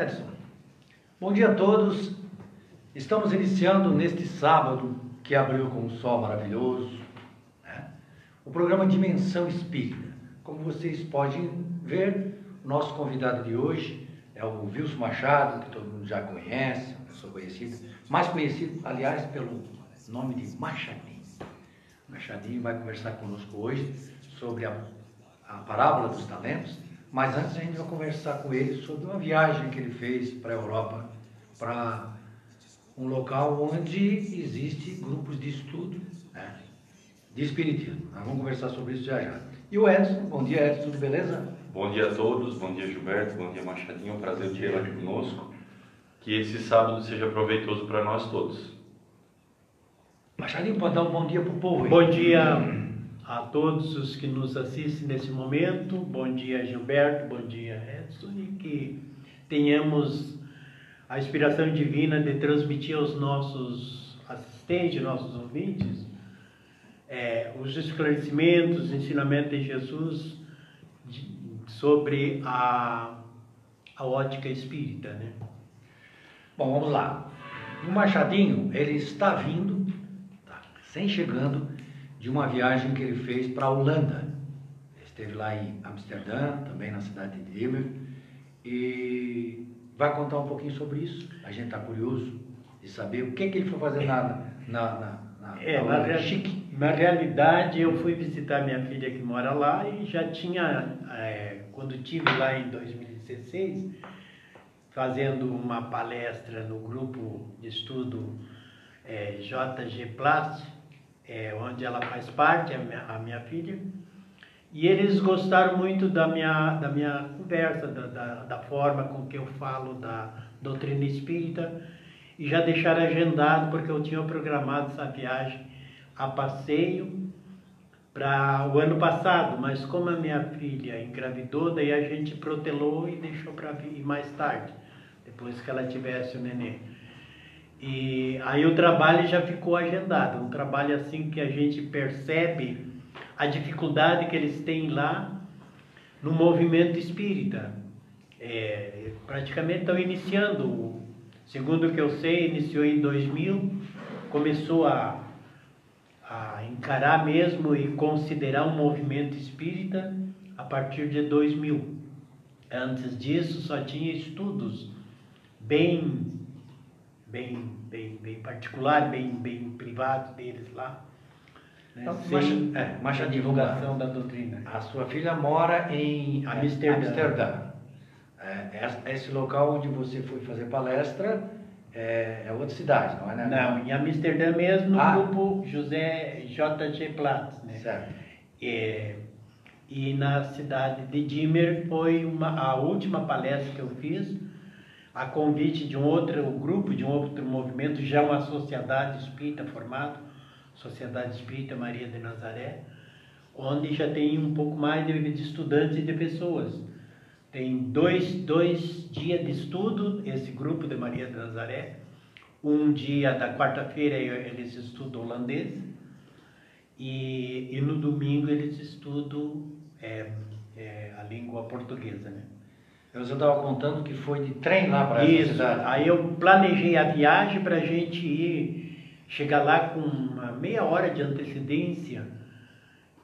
Edson, bom dia a todos. Estamos iniciando neste sábado, que abriu com um sol maravilhoso, né? o programa Dimensão Espírita. Como vocês podem ver, o nosso convidado de hoje é o Wilson Machado, que todo mundo já conhece, uma pessoa conhecida, mais conhecido, aliás, pelo nome de Machadinho. Machadinho vai conversar conosco hoje sobre a, a parábola dos talentos mas antes a gente vai conversar com ele sobre uma viagem que ele fez para a Europa, para um local onde existe grupos de estudo né, de espiritismo. Nós vamos conversar sobre isso já já. E o Edson, bom dia Edson, tudo beleza? Bom dia a todos, bom dia Gilberto, bom dia Machadinho, é um prazer ter aqui conosco. Que esse sábado seja proveitoso para nós todos. Machadinho, pode dar um bom dia para o povo aí. Bom dia a todos os que nos assistem nesse momento. Bom dia, Gilberto, bom dia, Edson, e que tenhamos a inspiração divina de transmitir aos nossos assistentes, nossos ouvintes, é, os esclarecimentos, os ensinamentos de Jesus de, sobre a, a ótica espírita, né? Bom, vamos lá. O Machadinho, ele está vindo, tá, sem chegando, de uma viagem que ele fez para a Holanda. Ele esteve lá em Amsterdã, também na cidade de Immer, e vai contar um pouquinho sobre isso. A gente está curioso de saber o que, que ele foi fazer na, na, na, na, é, na, na, Chique. na realidade, eu fui visitar minha filha que mora lá e já tinha, é, quando tive lá em 2016, fazendo uma palestra no grupo de estudo é, JG Plast, é, onde ela faz parte, a minha, a minha, filha. E eles gostaram muito da minha, da minha conversa, da, da, da, forma com que eu falo da doutrina espírita. E já deixaram agendado, porque eu tinha programado essa viagem a passeio para o ano passado. Mas como a minha filha engravidou, daí a gente protelou e deixou para vir mais tarde, depois que ela tivesse o neném. E aí o trabalho já ficou agendado, um trabalho assim que a gente percebe a dificuldade que eles têm lá no movimento espírita. É, praticamente estão iniciando, segundo o que eu sei, iniciou em 2000, começou a, a encarar mesmo e considerar um movimento espírita a partir de 2000. Antes disso só tinha estudos bem bem, bem, bem particular, bem, bem privado deles lá. Né? Então, Sem é, a divulgação da doutrina. A sua filha mora em Amsterdã. Amsterdã. É, esse local onde você foi fazer palestra é, é, outra cidade, não é? Né? Não, em Amsterdã mesmo, no ah. grupo José J.G. Platz. Né? Certo. É, e na cidade de Dimmer foi uma, a última palestra que eu fiz a convite de um outro grupo, de um outro movimento, já uma sociedade espírita formada, Sociedade Espírita Maria de Nazaré, onde já tem um pouco mais de estudantes e de pessoas. Tem dois, dois dias de estudo, esse grupo de Maria de Nazaré. Um dia da quarta-feira eles estudam holandês e, e no domingo eles estudam é, é, a língua portuguesa, né? Eu estava contando que foi de trem lá para essa cidade. Aí eu planejei a viagem para a gente ir, chegar lá com uma meia hora de antecedência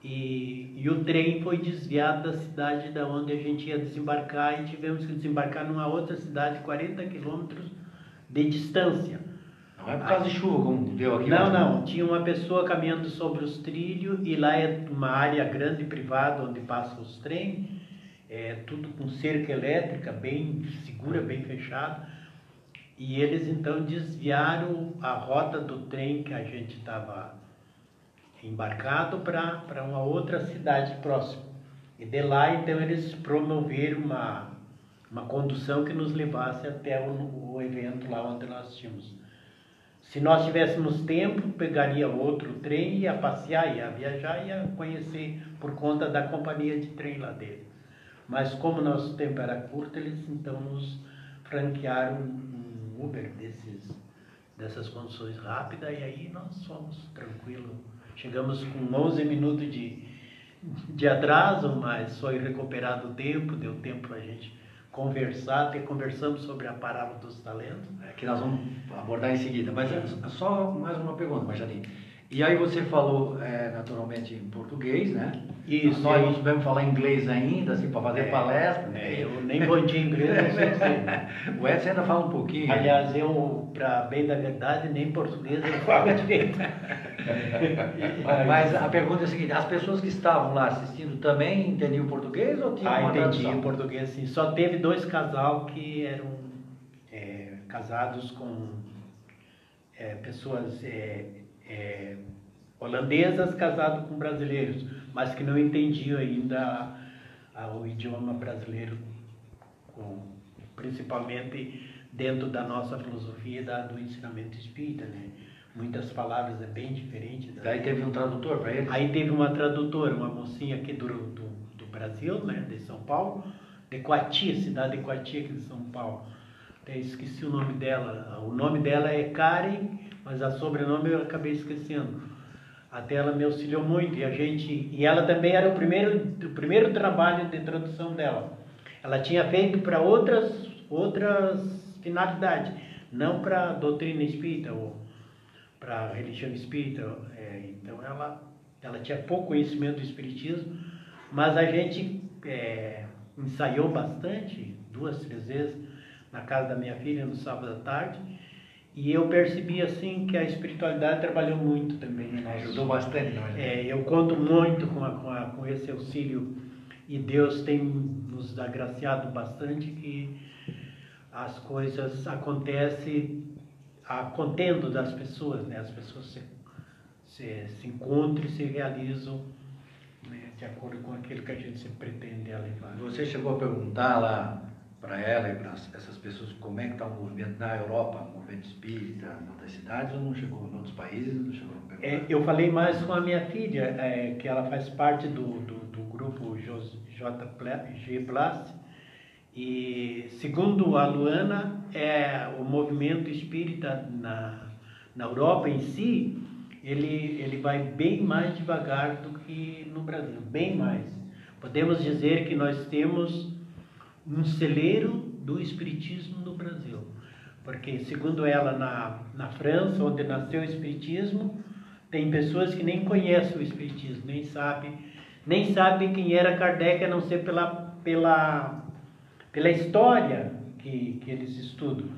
e, e o trem foi desviado da cidade da onde a gente ia desembarcar e tivemos que desembarcar numa outra cidade, 40 quilômetros de distância. Não é por causa Aí, de chuva, como deu aqui? Não, não. Tinha uma pessoa caminhando sobre os trilhos e lá é uma área grande privada onde passam os trens é, tudo com cerca elétrica, bem segura, bem fechada. E eles então desviaram a rota do trem que a gente estava embarcado para uma outra cidade próxima. E de lá então eles promoveram uma, uma condução que nos levasse até o, o evento lá onde nós tínhamos. Se nós tivéssemos tempo, pegaria outro trem, ia passear, ia viajar, ia conhecer por conta da companhia de trem lá dele. Mas como nosso tempo era curto, eles então nos franquearam um Uber desses, dessas condições rápidas e aí nós fomos tranquilo. Chegamos com 11 minutos de, de atraso, mas foi recuperado o tempo, deu tempo para a gente conversar, até conversamos sobre a parábola dos talentos. É, que nós vamos abordar em seguida. Mas é só mais uma pergunta, Machadinho. E aí você falou é, naturalmente em português, né? Isso. Nós não sabemos falar inglês ainda, assim, para fazer É, palestra. é, eu nem bom dia em inglês, não sei dizer. O Edson ainda fala um pouquinho. Aliás, eu, para bem da verdade, nem português eu falo direito. Mas a pergunta é a seguinte: as pessoas que estavam lá assistindo também entendiam português ou tinham Ah, uma entendi tradução? em português sim. Só teve dois casal que eram é, casados com é, pessoas é, holandesas casadas com brasileiros, mas que não entendiam ainda a- a- o idioma brasileiro, com- principalmente dentro da nossa filosofia da, do ensinamento espírita, né? Muitas palavras é bem diferente. da- Daí teve um tradutor para eles? Aí teve uma tradutora, uma mocinha aqui do, do, do Brasil, né, de São Paulo, de Coatia, cidade de Coatia aqui de São Paulo. Até esqueci o nome dela. O nome dela é Karen, mas a sobrenome eu acabei esquecendo. Até ela me auxiliou muito e a gente e ela também era o primeiro o primeiro trabalho de tradução dela. Ela tinha feito para outras outras finalidades, não para doutrina espírita ou para religião espírita. é, então ela, ela tinha pouco conhecimento do espiritismo, mas a gente é, ensaiou bastante, duas, três vezes, na casa da minha filha no sábado à tarde, e eu percebi assim que a espiritualidade trabalhou muito também. nós. Ajudou bastante, não é? É, eu conto muito com, a, com, a, com esse auxílio e Deus tem nos agraciado bastante que as coisas acontecem a contendo das pessoas, né? As pessoas se, se, se encontram e se realizam né? de acordo com aquilo que a gente se pretende levar. Você chegou a perguntar lá para ela e para essas pessoas como é que está o movimento na Europa, o movimento espírita, em outras cidades ou não chegou em outros países? Não chegou? É, eu falei mais com a minha filha, é, que ela faz parte do, do, do grupo JG Plus. E segundo a Luana, é, o movimento espírita na, na Europa em si, ele, ele vai bem mais devagar do que no Brasil, bem mais. Podemos dizer que nós temos um celeiro do espiritismo no Brasil. Porque, segundo ela, na, na França, onde nasceu o espiritismo, tem pessoas que nem conhecem o espiritismo, nem sabem nem sabe quem era Kardec, a não ser pela, pela, pela história que, que eles estudam.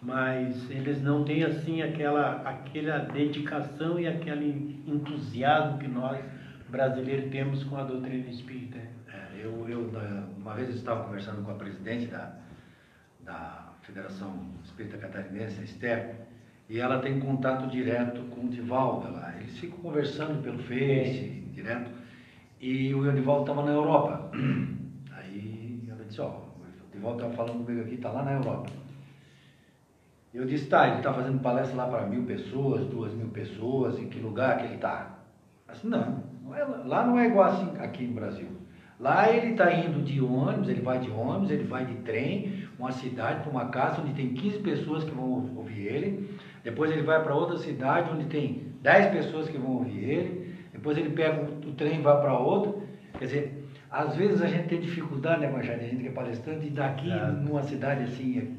Mas eles não têm assim aquela, aquela dedicação e aquele entusiasmo que nós brasileiros temos com a doutrina espírita. Eu, eu, uma vez eu estava conversando com a presidente da, da Federação Espírita Catarinense, a Esther, e ela tem contato direto com o Divaldo lá. Eles ficam conversando pelo Face, direto, e o Divaldo estava na Europa. Aí ela disse, ó, o Divaldo estava falando comigo aqui, está lá na Europa. Eu disse, tá, ele está fazendo palestra lá para mil pessoas, duas mil pessoas, em que lugar que ele está? Assim, não, não é lá não é igual assim aqui no Brasil. Lá ele está indo de ônibus, ele vai de ônibus, ele vai de trem, uma cidade para uma casa onde tem 15 pessoas que vão ou- ouvir ele. Depois ele vai para outra cidade onde tem 10 pessoas que vão ouvir ele. Depois ele pega o, trem e vai para outra. Quer dizer, às vezes a gente tem dificuldade, né, Machado? A gente que é palestrante, e daqui Claro. numa cidade assim,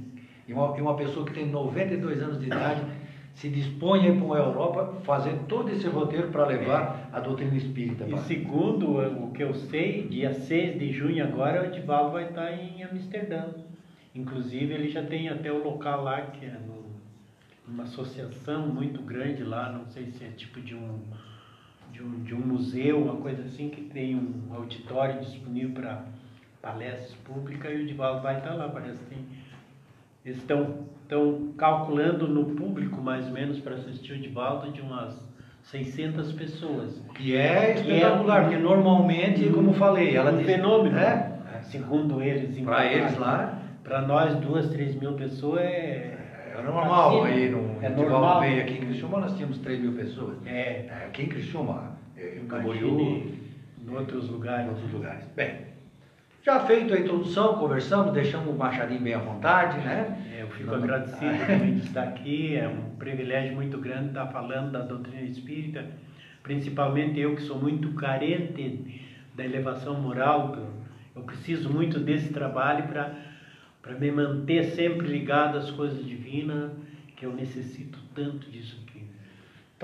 e uma, e uma pessoa que tem 92 anos de idade se dispõe a ir para uma Europa fazer todo esse roteiro para levar a doutrina espírita. E segundo o que eu sei, dia 6 de junho agora, o Divaldo vai estar em Amsterdã. Inclusive, ele já tem até o local lá, que é no- numa associação muito grande lá, não sei se é tipo de um, de um, de um museu, uma coisa assim, que tem um auditório disponível para palestras públicas e o Divaldo vai estar lá, parece que tem eles estão, estão calculando no público, mais ou menos, para assistir o Divaldo, de umas 600 pessoas. Que é Que espetacular, é porque normalmente, como eu falei, ela um diz- fenômeno, É, segundo eles. em para eles lá, Para nós, duas, três mil pessoas é. é normal. Assim, Aí no é normal. veio aqui em Criciúma, nós tínhamos 3 mil pessoas. É, É, Aqui em Criciúma, é, em Camboriú, em outros em lugares. outros lugares. Bem, já feito a introdução, conversamos, deixamos o Machadinho bem à vontade, né? É, eu fico agradecido também de estar aqui. É um privilégio muito grande estar falando da doutrina espírita, principalmente eu que sou muito carente da elevação moral. Eu- preciso muito desse trabalho para me manter sempre ligado às coisas divinas, que eu necessito tanto disso.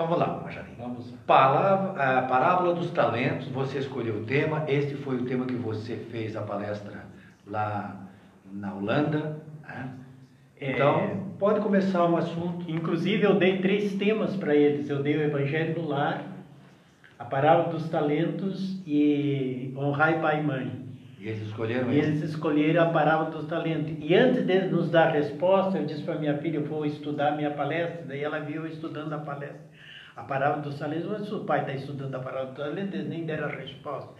Então vamos lá, Machadinho. Vamos. Palavra, a parábola dos talentos, você escolheu o tema, este foi o tema que você fez a palestra lá na Holanda. Né? Então, é, pode começar o assunto. Inclusive, eu dei três temas para eles. Eu dei o Evangelho do Lar, a Parábola dos Talentos e Honrai Pai e Mãe. E eles escolheram e eles escolheram a Parábola dos Talentos. E antes de nos dar a resposta, eu disse para minha filha, eu vou estudar a minha palestra. Daí ela viu eu estudando a palestra. A Parábola dos Talentos, mas o pai está estudando a Parábola dos Talentos, eles nem deram a resposta.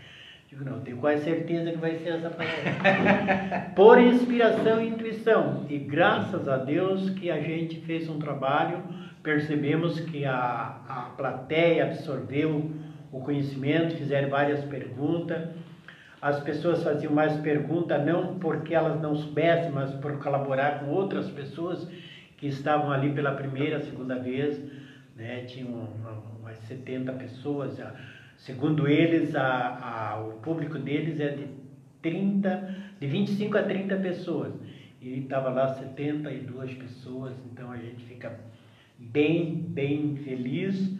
Digo, não, tenho quase certeza que vai ser essa palestra. Por inspiração e intuição. E graças a Deus que a gente fez um trabalho, percebemos que a, a plateia absorveu o conhecimento, fizeram várias perguntas. As pessoas faziam mais perguntas não porque elas não soubessem, mas por colaborar com outras pessoas que estavam ali pela primeira, segunda vez. Né? Tinham umas 70 pessoas. Segundo eles, a, a, o público deles é de 30, de 25 a 30 pessoas. E estava lá 72 pessoas, então a gente fica bem, bem feliz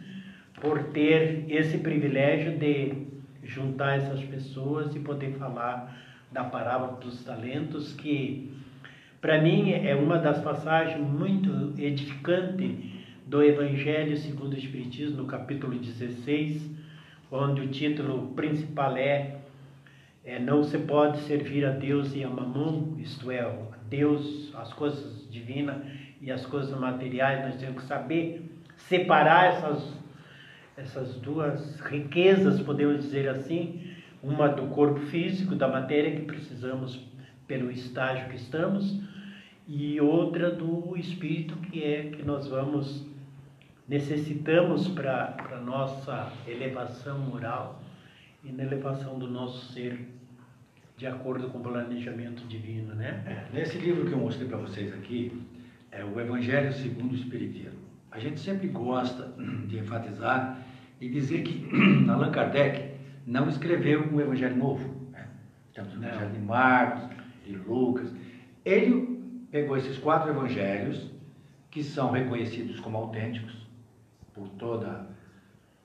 por ter esse privilégio de juntar essas pessoas e poder falar da parábola dos talentos, que para mim é uma das passagens muito edificante do Evangelho segundo o Espiritismo, no capítulo 16, onde o título principal é, é Não se pode servir a Deus e a mamão, isto é, a Deus, as coisas divinas e as coisas materiais, nós temos que saber separar essas essas duas riquezas, podemos dizer assim, uma do corpo físico, da matéria que precisamos pelo estágio que estamos, e outra do espírito que é que nós vamos necessitamos para a nossa elevação moral e na elevação do nosso ser de acordo com o planejamento divino, né? É, nesse livro que eu mostrei para vocês aqui, é o Evangelho segundo o Espiritismo. A gente sempre gosta de enfatizar e dizer que Allan Kardec não escreveu um Evangelho novo. Né? Temos o Evangelho de Marcos, de Lucas. Ele pegou esses quatro evangelhos, que são reconhecidos como autênticos por toda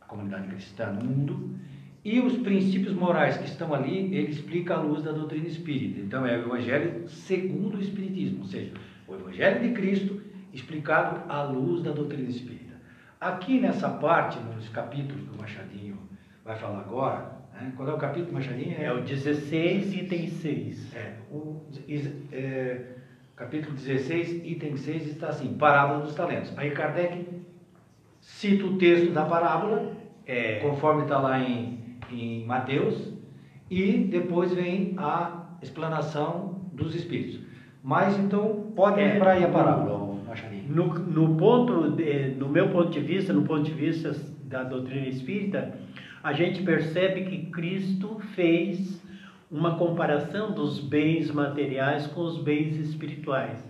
a comunidade cristã no mundo, e os princípios morais que estão ali, ele explica à luz da doutrina espírita. Então é o Evangelho segundo o Espiritismo, ou seja, o Evangelho de Cristo explicado à luz da doutrina espírita. Aqui nessa parte, nos capítulos que o Machadinho vai falar agora, né? qual é o capítulo do Machadinho? É, é o 16, item 6. É, o é, capítulo 16, item 6 está assim, parábola dos talentos. Aí Kardec cita o texto da parábola, é, conforme está lá em, em Mateus, e depois vem a explanação dos espíritos. Mas então, pode é, aí a parábola. No, no, ponto de, no meu ponto de vista, no ponto de vista da doutrina espírita, a gente percebe que Cristo fez uma comparação dos bens materiais com os bens espirituais.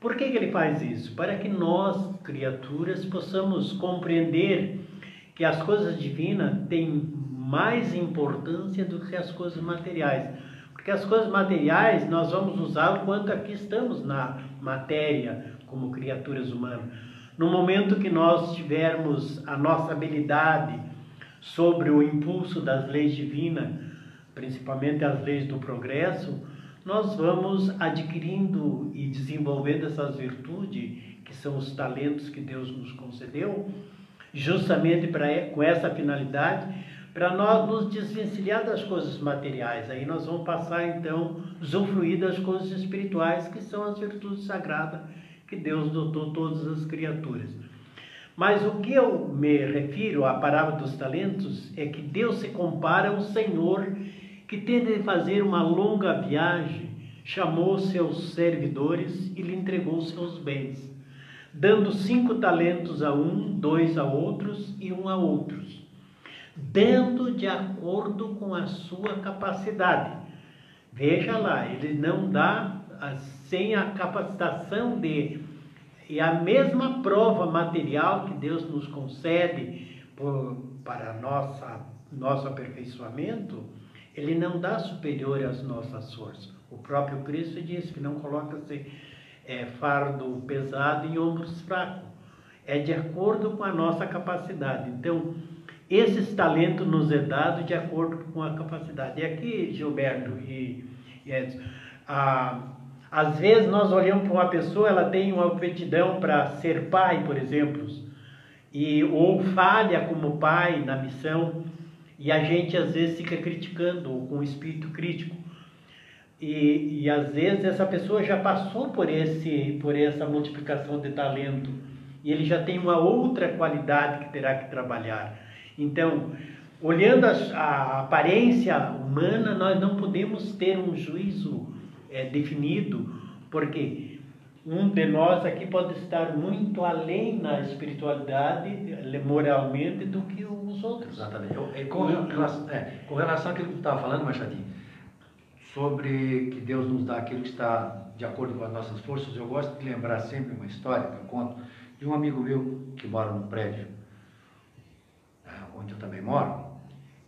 Por que, que ele faz isso? Para que nós, criaturas, possamos compreender que as coisas divinas têm mais importância do que as coisas materiais. Porque as coisas materiais nós vamos usar quando aqui estamos na matéria, como criaturas humanas. No momento que nós tivermos a nossa habilidade sobre o impulso das leis divinas, principalmente as leis do progresso, nós vamos adquirindo e desenvolvendo essas virtudes, que são os talentos que Deus nos concedeu, justamente para com essa finalidade, para nós nos desvencilhar das coisas materiais. Aí nós vamos passar então usufruir das coisas espirituais, que são as virtudes sagradas que Deus dotou todas as criaturas. Mas o que eu me refiro à parábola dos talentos é que Deus se compara ao Senhor que teve de fazer uma longa viagem, chamou seus servidores e lhe entregou seus bens, dando cinco talentos a um, dois a outros e um a outros, dando de acordo com a sua capacidade. Veja lá, ele não dá sem a capacitação de e a mesma prova material que Deus nos concede por, para nossa nosso aperfeiçoamento, ele não dá superior às nossas forças. O próprio Cristo disse que não coloca-se é, fardo pesado em ombros fracos. É de acordo com a nossa capacidade. Então, esses talentos nos é dado de acordo com a capacidade. E aqui, Gilberto e, e Edson, a, às vezes nós olhamos para uma pessoa, ela tem uma aptidão para ser pai, por exemplo, e ou falha como pai na missão, e a gente às vezes fica criticando ou com um espírito crítico. E, e às vezes essa pessoa já passou por esse por essa multiplicação de talento e ele já tem uma outra qualidade que terá que trabalhar. Então, olhando a, a aparência humana, nós não podemos ter um juízo é, definido, porque um de nós aqui pode estar muito além na espiritualidade, moralmente, do que os outros. Exatamente. Eu, com, relação, é, com relação àquilo que tu estava falando, Machadinho, sobre que Deus nos dá aquilo que está de acordo com as nossas forças, eu gosto de lembrar sempre uma história que eu conto de um amigo meu que mora num prédio né, onde eu também moro,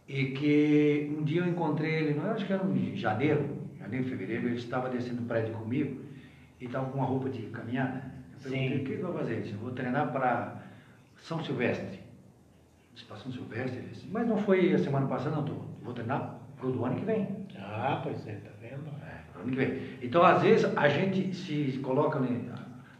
e que um dia eu encontrei ele, não acho que era em janeiro, janeiro, fevereiro, ele estava descendo o prédio comigo e estava com uma roupa de caminhada. Eu perguntei, o que eu vou fazer? Eu vou treinar para São Silvestre. São Silvestre? Ele disse, mas não foi a semana passada, não, tô, vou treinar para o do ano que vem. Ah, pois é, tá vendo? É, ano que vem. Então, às vezes, a gente se coloca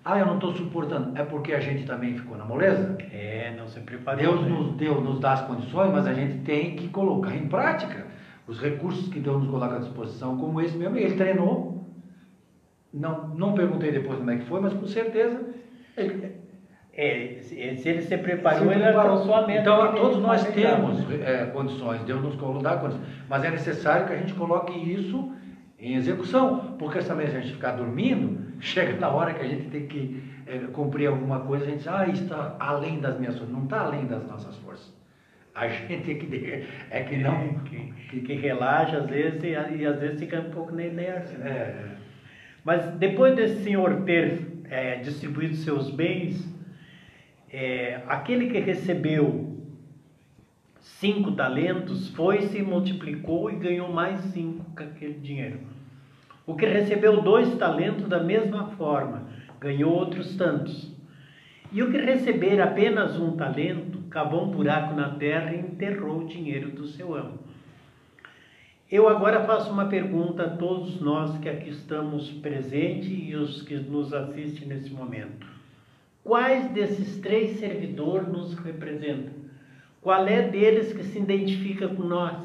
ah, eu não estou suportando. É porque a gente também ficou na moleza? É, não se preparou. Deus né? nos deu, nos dá as condições, mas a gente tem que colocar em prática os recursos que Deus nos coloca à disposição, como esse mesmo. Ele treinou. Não, não perguntei depois como é que foi, mas com certeza ele, é, se ele se preparou, se ele alcançou a meta. Então, todos nós temos é, condições, Deus nos dá condições, mas é necessário que a gente coloque isso em execução, porque também se a gente ficar dormindo, chega na hora que a gente tem que é, cumprir alguma coisa, a gente diz, ah, isso está além das minhas forças, não está além das nossas forças. A gente é que, é que não. É, que, que, que, relaxa às vezes e, e, às vezes fica um pouco na inércia. Né? É. Mas depois desse senhor ter é, distribuído seus bens, é, aquele que recebeu cinco talentos foi, se multiplicou e ganhou mais cinco com aquele dinheiro. O que recebeu dois talentos da mesma forma, ganhou outros tantos. E o que receber apenas um talento, cavou um buraco na terra e enterrou o dinheiro do seu amo. Eu agora faço uma pergunta a todos nós que aqui estamos presentes e os que nos assistem nesse momento. Quais desses três servidores nos representam? Qual é deles que se identifica com nós?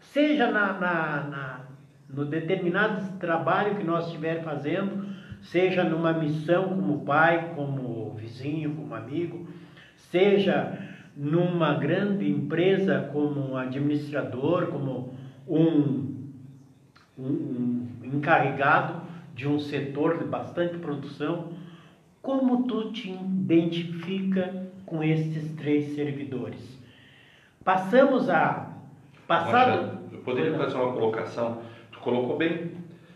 Seja na, na, na no determinado trabalho que nós estiver fazendo, seja numa missão como pai, como vizinho, como amigo, seja numa grande empresa como administrador, como um, um, um encarregado de um setor de bastante produção, como tu te identifica com estes três servidores? Passamos a passado. eu poderia fazer uma colocação colocou bem.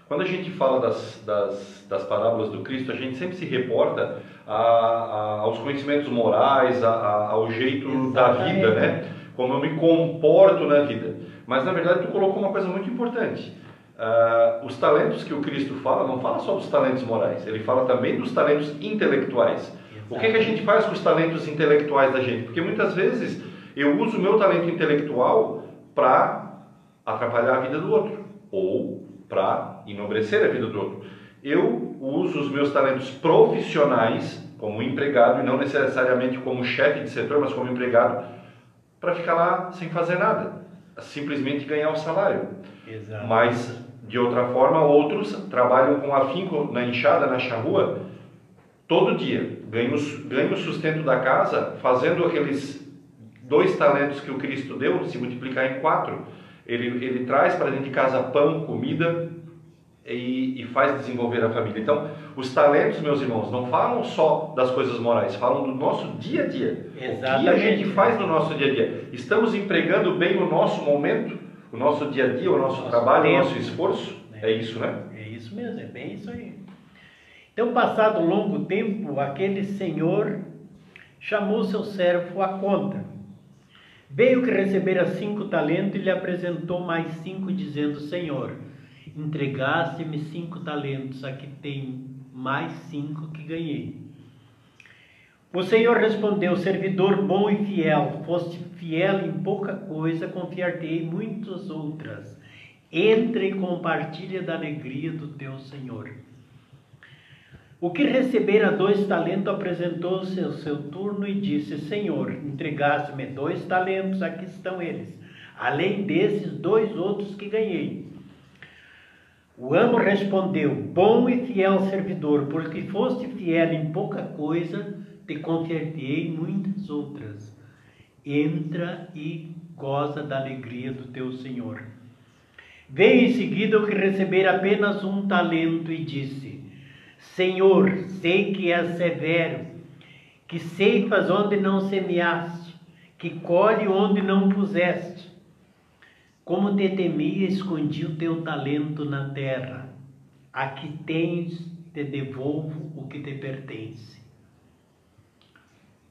Quando a gente fala das, das, das parábolas do Cristo, a gente sempre se reporta a, a, aos conhecimentos morais, a, ao jeito Exatamente. da vida, né? Como eu me comporto na vida. Mas na verdade tu colocou uma coisa muito importante. Uh, os talentos que o Cristo fala, não fala só dos talentos morais, ele fala também dos talentos intelectuais. Exatamente. O que, que a gente faz com os talentos intelectuais da gente? Porque muitas vezes eu uso o meu talento intelectual para atrapalhar a vida do outro ou para enobrecer a vida do outro. Eu uso os meus talentos profissionais como empregado e não necessariamente como chefe de setor, mas como empregado para ficar lá sem fazer nada, simplesmente ganhar o salário. Exato. Mas de outra forma, outros trabalham com afinco na enxada, na charrua, todo dia, ganham, ganham o sustento da casa, fazendo aqueles dois talentos que o Cristo deu, se multiplicar em quatro ele, ele traz para dentro de casa pão, comida e, e, faz desenvolver a família. Então, os talentos, meus irmãos, não falam só das coisas morais, falam do nosso dia a dia. Exatamente. O que a gente faz no nosso dia a dia? Estamos empregando bem o nosso momento, o nosso dia a dia, o nosso, nosso trabalho, tempo. o nosso esforço? É. é isso, né? É isso mesmo, é bem isso aí. Então, passado um longo tempo, aquele senhor chamou seu servo à conta Veio que recebera cinco talentos e lhe apresentou mais cinco, dizendo: Senhor, entregaste-me cinco talentos, aqui tem mais cinco que ganhei. O Senhor respondeu: Servidor bom e fiel, foste fiel em pouca coisa, confiar-te-ei muitas outras. Entra e compartilha da alegria do teu Senhor. O que recebera dois talentos apresentou-se ao seu turno e disse: Senhor, entregaste-me dois talentos, aqui estão eles. Além desses, dois outros que ganhei. O amo respondeu: Bom e fiel servidor, porque foste fiel em pouca coisa te em muitas outras. Entra e goza da alegria do teu Senhor. Veio em seguida o que receber apenas um talento e disse: Senhor, sei que és severo, que ceifas onde não semeaste, que colhe onde não puseste. Como te temia, escondi o teu talento na terra. Aqui tens, te devolvo o que te pertence.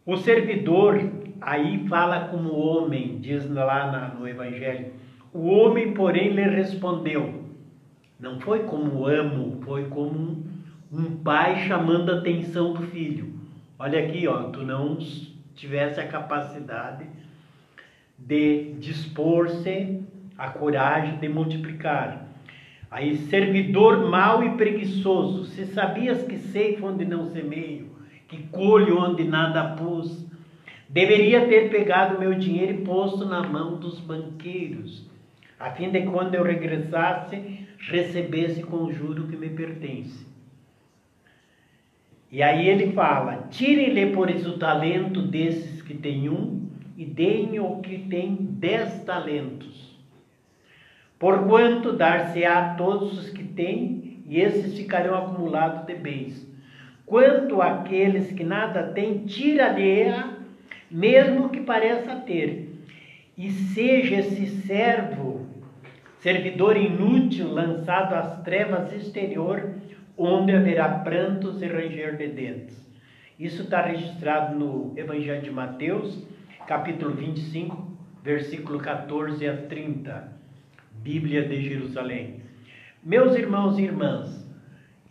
O servidor aí fala como homem, diz lá no Evangelho. O homem, porém, lhe respondeu. Não foi como amo, foi como um, pai chamando a atenção do filho. Olha aqui, ó, tu não tivesse a capacidade de dispor-se, a coragem de multiplicar. Aí, servidor mau e preguiçoso, se sabias que sei onde não semeio, que colho onde nada pus. Deveria ter pegado meu dinheiro e posto na mão dos banqueiros, a fim de quando eu regressasse, recebesse com o juro que me pertence. E aí ele fala: tirem-lhe por isso o talento desses que têm um e deem o que tem dez talentos. Porquanto dar-se-á a todos os que têm, e esses ficarão acumulados de bens. Quanto àqueles que nada têm, tira-lhe-a, mesmo que pareça ter. E seja esse servo, servidor inútil, lançado às trevas exterior, onde haverá prantos e ranger de dentes. Isso está registrado no Evangelho de Mateus, capítulo 25, versículo 14 a 30, Bíblia de Jerusalém. Meus irmãos e irmãs,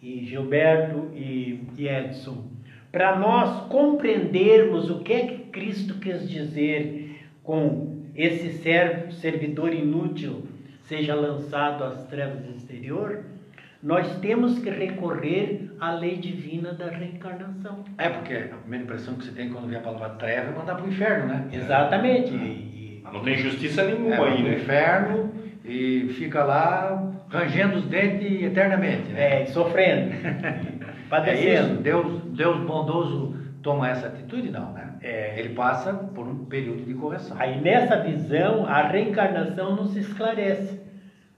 e Gilberto e, e Edson, para nós compreendermos o que é que Cristo quis dizer com esse servo, servidor inútil seja lançado às trevas exterior, nós temos que recorrer à lei divina da reencarnação. É, porque a primeira impressão que você tem quando vê a palavra treva é mandar para o inferno, né? Exatamente. É. E, não tem justiça nenhuma é, aí, né? inferno e fica lá rangendo os dentes eternamente. Né? É, sofrendo, padecendo. É Deus, Deus bondoso toma essa atitude? Não, né? É. Ele passa por um período de correção. Aí nessa visão, a reencarnação não se esclarece,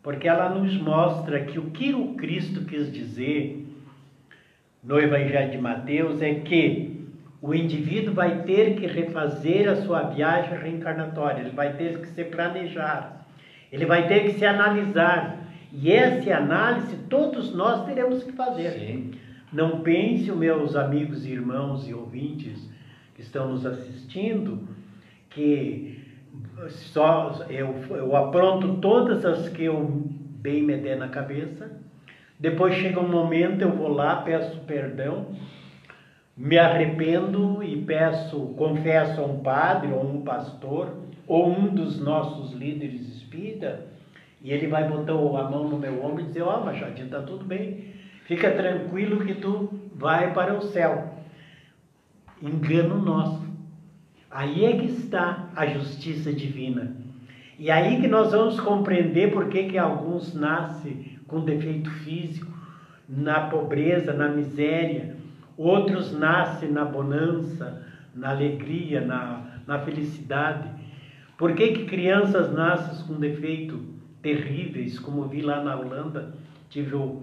porque ela nos mostra que o que o Cristo quis dizer no Evangelho de Mateus é que o indivíduo vai ter que refazer a sua viagem reencarnatória, ele vai ter que se planejar, ele vai ter que se analisar. E essa análise todos nós teremos que fazer. Sim. Não pense, meus amigos, irmãos e ouvintes que estão nos assistindo, que só eu, eu apronto todas as que eu bem me der na cabeça. Depois chega um momento, eu vou lá, peço perdão, me arrependo e peço, confesso a um padre ou um pastor ou um dos nossos líderes espíritas e ele vai botar a mão no meu ombro e dizer, ó oh, Machadinho, está tudo bem. Fica tranquilo que tu vai para o céu. Engano nosso. Aí é que está a justiça divina. E aí que nós vamos compreender por que, que alguns nascem com defeito físico, na pobreza, na miséria, outros nascem na bonança, na alegria, na, na felicidade. Por que, que crianças nascem com defeito terríveis, como vi lá na Holanda, tive o,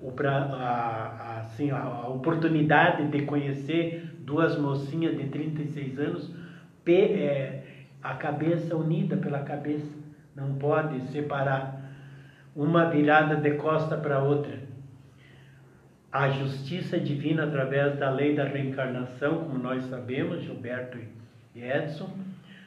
o pra, a, a, assim, a, a, oportunidade de conhecer duas mocinhas de 36 anos, pe, é, a cabeça unida pela cabeça, não pode separar uma virada de costa para outra. A justiça divina através da lei da reencarnação, como nós sabemos, Gilberto e Edson,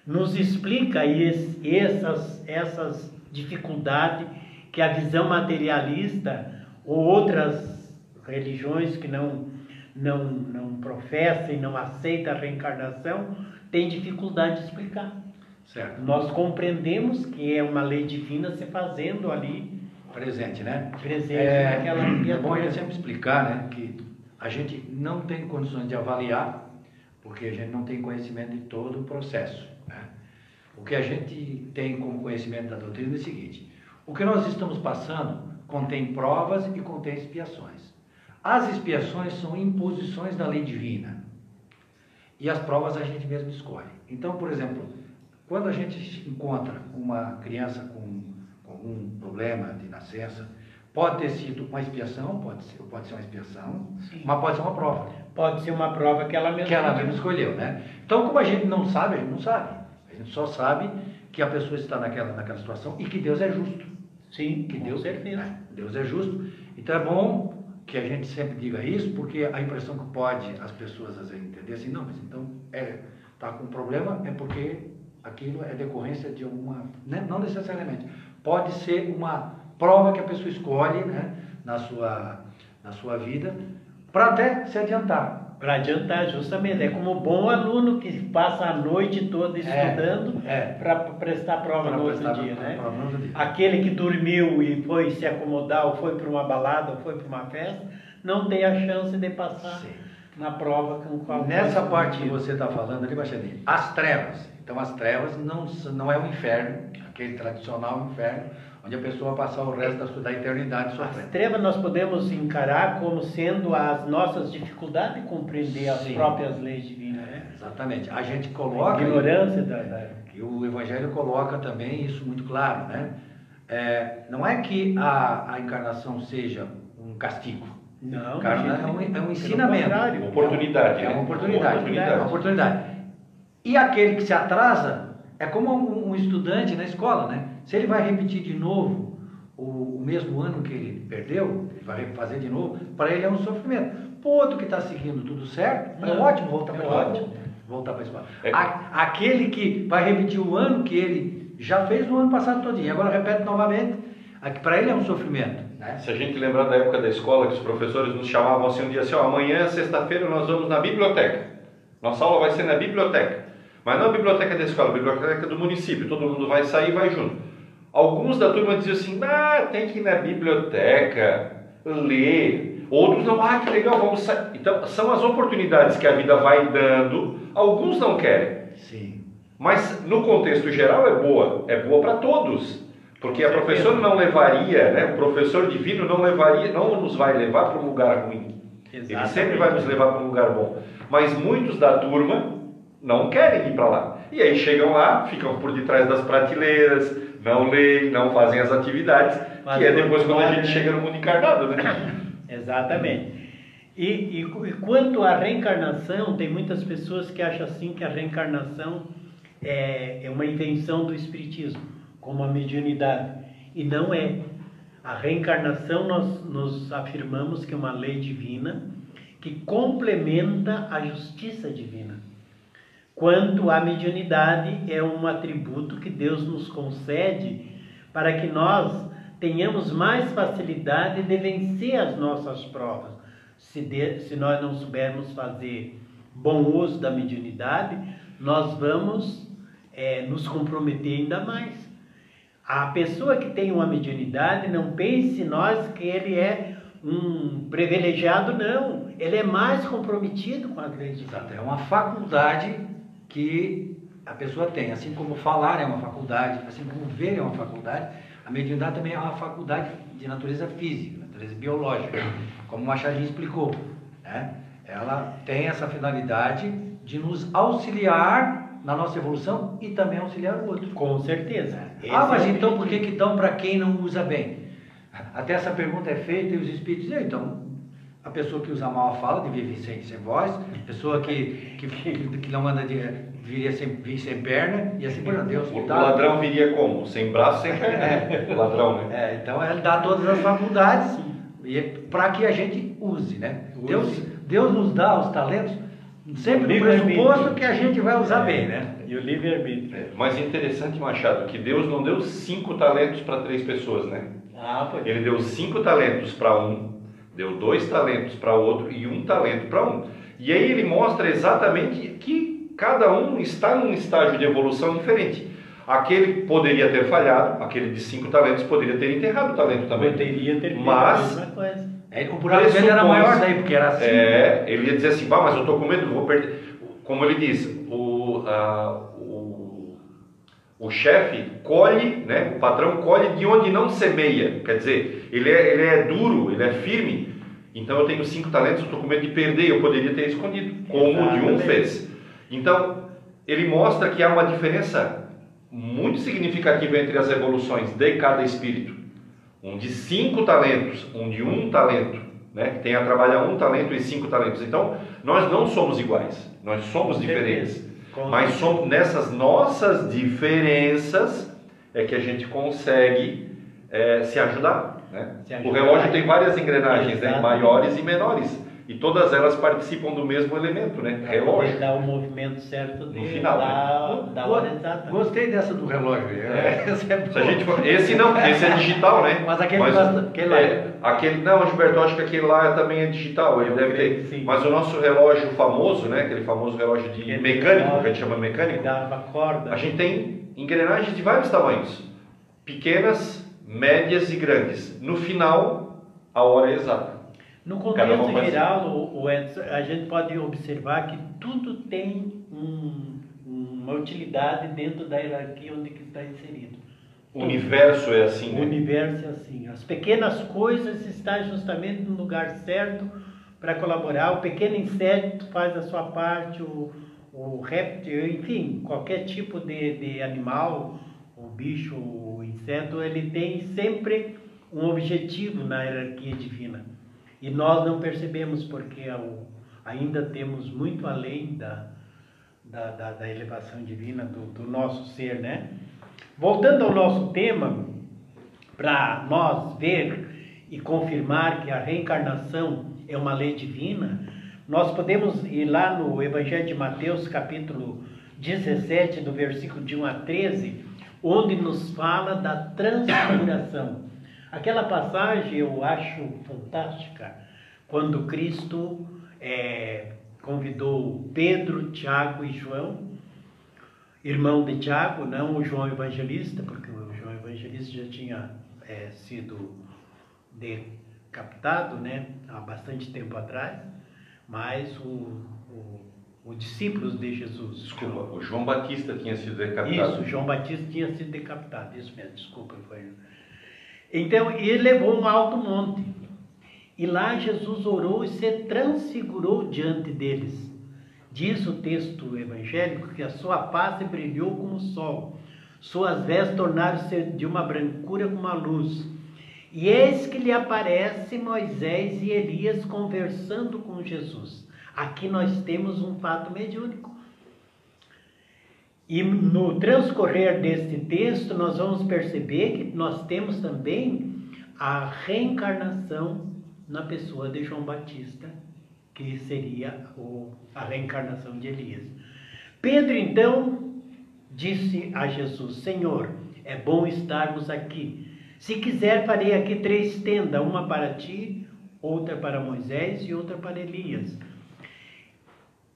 nos explica essas, essas dificuldade que a visão materialista ou outras religiões que não, não, não professam e não aceitam a reencarnação têm dificuldade de explicar. Certo. Nós compreendemos que é uma lei divina se fazendo ali Presente, né? presente É, naquela é bom a gente sempre explicar, né, que a gente não tem condições de avaliar, porque a gente não tem conhecimento de todo o processo. Né? O que a gente tem como conhecimento da doutrina é o seguinte: o que nós estamos passando contém provas e contém expiações. As expiações são imposições da lei divina e as provas a gente mesmo escolhe. Então, por exemplo, quando a gente encontra uma criança com algum problema de nascença, pode ter sido uma expiação, pode ser, pode ser uma expiação, Sim. mas pode ser uma prova Pode ser uma prova que ela mesma que ela mesma escolheu, né? Então, como a gente não sabe, a gente não sabe. A gente só sabe que a pessoa está naquela, naquela situação e que Deus é justo. Sim, Que com Deus, certeza. né? Deus é justo. Então é bom que a gente sempre diga isso, porque a impressão que pode as pessoas às vezes entender assim, não, mas então é, tá com problema é porque aquilo é decorrência de alguma, né? não necessariamente. Pode ser uma prova que a pessoa escolhe, né, na sua na sua vida, para até se adiantar. Para adiantar, justamente. É como um bom aluno que passa a noite toda estudando é. para prestar prova Pra no outro dia, né? prova no outro dia. Aquele que dormiu e foi se acomodar, ou foi para uma balada, ou foi para uma festa, não tem a chance de passar Sim. na prova com qual Nessa foi parte que você está falando ali, Baixadinho, as trevas. Então, as trevas não, não é o inferno, aquele tradicional inferno, onde a pessoa vai passar o resto da, sua, da eternidade As sofrendo. trevas nós podemos encarar como sendo as nossas dificuldades de compreender as Sim. próprias leis divinas, né? Exatamente. A gente A coloca. ignorância da, E o Evangelho coloca também isso muito claro, né? É, não é que a, a encarnação seja um castigo. Não, jeito é um, é um ensinamento. contrário. Oportunidade, É né? uma oportunidade. Oportunidade. É uma oportunidade. E aquele que se atrasa é como um, estudante na escola, né? Se ele vai repetir de novo o, o mesmo ano que ele perdeu, ele vai fazer de novo, para ele é um sofrimento. Para o outro que está seguindo tudo certo, é ótimo voltar para a é escola. Voltar para a escola. É. A- aquele que vai repetir o ano que ele já fez no ano passado todinho, agora repete novamente, para ele é um sofrimento. Né? Se a gente lembrar da época da escola, que os professores nos chamavam assim um dia assim, ó, amanhã, sexta-feira, nós vamos na biblioteca. Nossa aula vai ser na biblioteca. Mas não a biblioteca da escola, a biblioteca do município. Todo mundo vai sair e vai junto. Alguns da turma diziam assim, ah, tem que ir na biblioteca, ler. Outros não, ah, que legal, vamos sair. Então, são as oportunidades que a vida vai dando. Alguns não querem. Sim. Mas no contexto geral é boa, é boa para todos. Porque a professora não levaria, né? o professor divino não levaria, não nos vai levar para um lugar ruim. Ele Exatamente. sempre vai nos levar para um lugar bom. Mas muitos da turma não querem ir para lá. E aí chegam lá, ficam por detrás das prateleiras, não leem, não fazem as atividades, Mas que é depois quando a gente né? chega no mundo encarnado, né? Exatamente. E, e, e quanto à reencarnação, tem muitas pessoas que acham assim que a reencarnação é, é uma invenção do Espiritismo, como a mediunidade. E não é. A reencarnação nós nos afirmamos que é uma lei divina que complementa a justiça divina. Quanto à mediunidade, é um atributo que Deus nos concede para que nós tenhamos mais facilidade de vencer as nossas provas. Se, de- se nós não soubermos fazer bom uso da mediunidade, nós vamos eh, nos comprometer ainda mais. A pessoa que tem uma mediunidade, não pense nós que ele é um privilegiado, não. Ele é mais comprometido com as leis divinas. Exato, é uma faculdade que a pessoa tem, assim como falar é uma faculdade, assim como ver é uma faculdade, a mediunidade também é uma faculdade de natureza física, natureza biológica, como o Machadinho explicou. Né? Ela tem essa finalidade de nos auxiliar na nossa evolução e também auxiliar o outro. Com certeza. Esse ah, mas é então por que, que dão para quem não usa bem? Até essa pergunta é feita e os espíritos dizem, então, a pessoa que usa mal a fala devia vir sem, sem voz, a pessoa que, que, que, não anda de, viria sem, vir sem perna, e assim por diante. Deus O, o dá- ladrão viria como? Sem braço, sem perna. O ladrão, né? É, então ele dá todas as faculdades para que a gente use, né? Use. Deus, Deus nos dá os talentos Sempre no pressuposto que a gente vai usar bem, né? E o livre-arbítrio. É, Mas interessante, Machado, que Deus não deu cinco talentos para três pessoas, né? Ah, pois. Ele deu cinco talentos para um, deu dois talentos para outro e um talento para um. E aí ele mostra exatamente que cada um está num estágio de evolução diferente. Aquele poderia ter falhado, aquele de cinco talentos poderia ter enterrado o talento também. Poderia ter Mas- a mesma coisa. É, o buraco dele era maior daí, porque era assim. É, ele ia dizer assim, bah, mas eu estou com medo, vou perder. Como ele diz, o, a- o, o chefe colhe, né, o patrão colhe de onde não semeia. Quer dizer, ele é, ele é duro, ele é firme. Então eu tenho cinco talentos, estou com medo de perder, eu poderia ter escondido, como o de um Exatamente. fez. Então, ele mostra que há uma diferença muito significativa entre as evoluções de cada espírito. Um de cinco talentos, um de um talento, né? que tem a trabalhar um talento e cinco talentos. Então, nós não somos iguais, nós somos diferentes. Mas somos, nessas nossas diferenças é que a gente consegue eh, se ajudar. Né? O relógio tem várias engrenagens, né? Maiores e menores. E todas elas participam do mesmo elemento, né? Pra Relógio. dar o movimento certo dele, final, da, né? da hora exata. Gostei dessa do relógio. É. Essa é Se a gente for- esse não, esse é digital, né? Mas aquele basta- aquele lá. é, aquele não, Gilberto, acho que aquele lá também é digital, ele Eu deve creio ter. sim. Mas o nosso relógio famoso, né? Aquele famoso relógio de Aquele mecânico, relógio que a gente chama mecânico, dava corda. a gente tem engrenagens de vários tamanhos, pequenas, médias e grandes. No final, a hora é exata. No contexto geral, o, o Edson, a gente pode observar que tudo tem um- uma utilidade dentro da hierarquia onde está inserido. O universo é assim, O né? universo é assim. As pequenas coisas estão justamente no lugar certo para colaborar. O pequeno inseto faz a sua parte, o, o réptil, enfim, qualquer tipo de, de animal, o bicho, o inseto, ele tem sempre um objetivo na hierarquia divina. E nós não percebemos porque o- ainda temos muito além da, da, da, da elevação divina do, do nosso ser, né? Voltando ao nosso tema, para nós ver e confirmar que a reencarnação é uma lei divina, nós podemos ir lá no Evangelho de Mateus, capítulo 17, do versículo de 1 a 13, onde nos fala da transfiguração. Aquela passagem eu acho fantástica, quando Cristo eh, convidou Pedro, Tiago e João irmão de Tiago, não o João Evangelista, porque o João Evangelista já tinha eh, sido decapitado, né, há bastante tempo atrás, mas o, o, o discípulo de Jesus. Desculpa, o João Batista tinha sido decapitado. Isso, João Batista tinha sido decapitado, isso mesmo, desculpa. Foi... Então, ele levou um alto monte. E lá Jesus orou e se transfigurou diante deles. Diz o texto evangélico que a sua face brilhou como o sol, suas vestes tornaram-se de uma brancura como a luz. E eis que lhe aparece Moisés e Elias conversando com Jesus. Aqui nós temos um fato mediúnico. E no transcorrer deste texto, nós vamos perceber que nós temos também a reencarnação na pessoa de João Batista, que seria a reencarnação de Elias. Pedro, então, disse a Jesus: Senhor, é bom estarmos aqui. Se quiser, farei aqui três tendas: uma para ti, outra para Moisés e outra para Elias.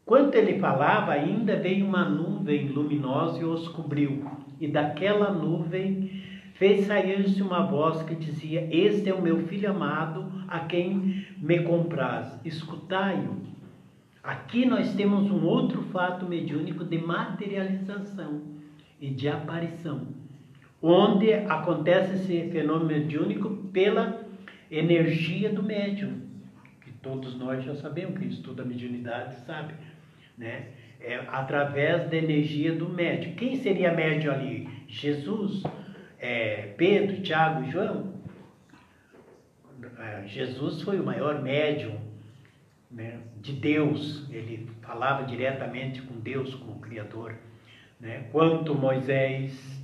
Quando ele falava, ainda veio uma nuvem luminosa e os cobriu. E daquela nuvem fez sair-se uma voz que dizia: Este é o meu filho amado, a quem me compraz. Escutai-o. Aqui nós temos um outro fato mediúnico de materialização e de aparição, onde acontece esse fenômeno mediúnico pela energia do médium, que todos nós já sabemos, quem estuda mediunidade sabe, né? É através da energia do médium. Quem seria médium ali? Jesus, é, Pedro, Tiago e João? É, Jesus foi o maior médium né, de Deus, ele falava diretamente com Deus, com o Criador. Né? Quanto Moisés,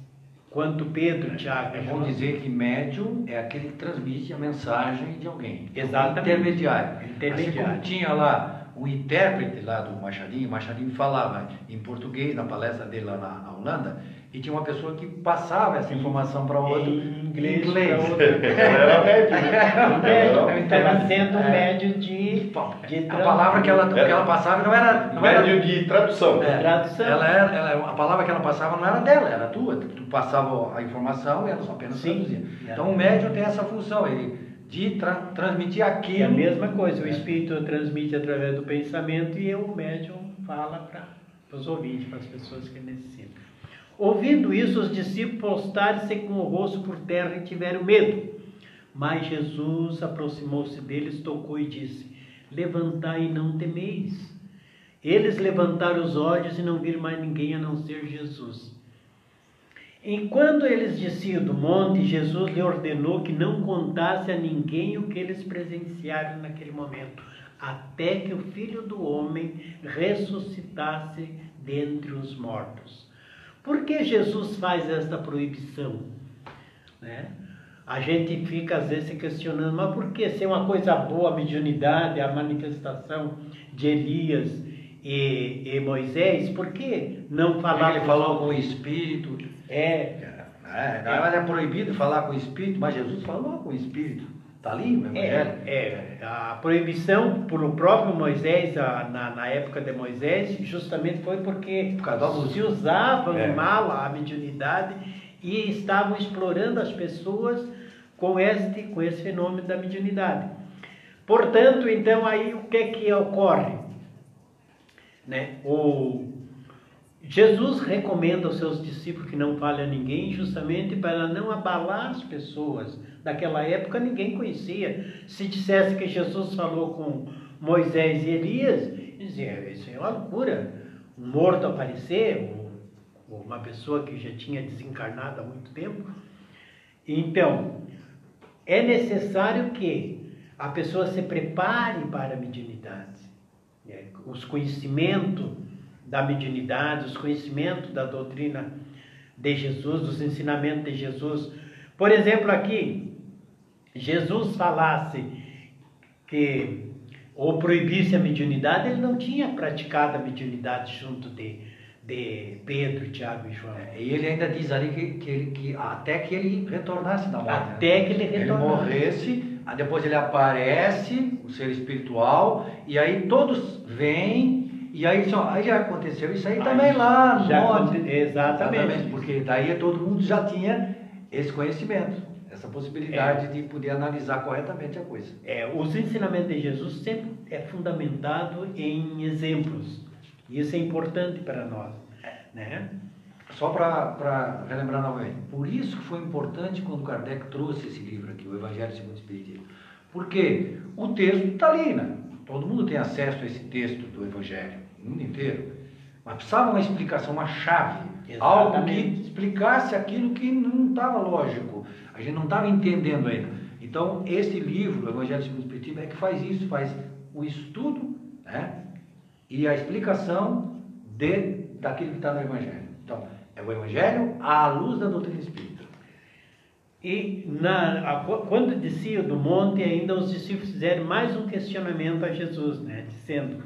quanto Pedro, Tiago É bom dizer que médium é aquele que transmite a mensagem de alguém. Exatamente. Intermediário. Intermediário. Assim como tinha lá um intérprete lá do Machadinho, o Machadinho falava em português na palestra dele lá na, na Holanda, e tinha uma pessoa que passava essa informação para outro Em inglês. inglês. outro. Era médico. Um médico, Estava sendo um É. médio de, de A palavra que ela, que ela passava não era. Não era Médio de tradução. é, tradução. Ela era, ela, a palavra que ela passava não era dela, era tua. Tu passava a informação e ela só apenas Sim. traduzia. É. Então o médium tem essa função, ele de tra- transmitir É a aquilo. mesma coisa, o É. espírito transmite através do pensamento e o médium fala para os ouvintes, para as pessoas que necessitam. Ouvindo isso, os discípulos postaram-se com o rosto por terra e tiveram medo. Mas Jesus aproximou-se deles, tocou e disse: Levantai e não temeis. Eles levantaram os olhos e não viram mais ninguém a não ser Jesus. Enquanto eles desciam do monte, Jesus lhe ordenou que não contasse a ninguém o que eles presenciaram naquele momento, até que o filho do homem ressuscitasse dentre os mortos. Por que Jesus faz esta proibição? Né? A gente fica às vezes se questionando, mas por que se é uma coisa boa a mediunidade, a manifestação de Elias e, e Moisés, por que não falar Ele falou com o espírito. É, É, mas é proibido falar com o espírito, mas Jesus falou com o espírito. Está ali no Evangelho. É, é, a proibição pelo próprio Moisés, a- na, na época de Moisés, justamente foi porque Por se usavam É. mal a mediunidade e estavam explorando as pessoas com este, com esse fenômeno da mediunidade. Portanto, então, aí o que é que ocorre? Né? O, Jesus recomenda aos seus discípulos que não falem a ninguém, justamente para não abalar as pessoas. Naquela época ninguém conhecia. Se dissesse que Jesus falou com Moisés e Elias, dizia, isso é uma loucura. Um morto aparecer, ou uma pessoa que já tinha desencarnado há muito tempo. Então, é necessário que a pessoa se prepare para a mediunidade. né? Os conhecimentos da mediunidade, os conhecimentos da doutrina de Jesus, dos ensinamentos de Jesus. Por exemplo, aqui, Jesus falasse que ou proibisse a mediunidade, ele não tinha praticado a mediunidade junto de, de Pedro, Tiago e João. E ele ainda diz ali que, que, ele- que até que ele retornasse da morte. né? Até que ele Ele retornasse. morresse, aí depois ele aparece, o ser espiritual, e aí todos vêm, e aí, só, aí já aconteceu isso aí Aí também lá no monte. aconte- exatamente. Porque daí todo mundo já tinha esse conhecimento, essa possibilidade de poder analisar corretamente a coisa. É, os ensinamentos de Jesus sempre é fundamentado em exemplos. Isso é importante para nós, né? Só para relembrar novamente, por isso que foi importante quando Kardec trouxe esse livro aqui, o Evangelho segundo o Espiritismo. Porque o texto está ali, né? Todo mundo tem acesso a esse texto do Evangelho, o mundo inteiro. Mas precisava uma explicação, uma chave, algo que Exatamente. explicasse aquilo que não estava lógico, a gente não estava entendendo ainda. Então, esse livro, o Evangelho segundo o Espiritismo, é que faz isso, faz o estudo né? e a explicação de, daquilo que está no Evangelho. Então, é o Evangelho à luz da doutrina espírita. E na, a- quando descia do monte, ainda os discípulos fizeram mais um questionamento a Jesus, né? Dizendo: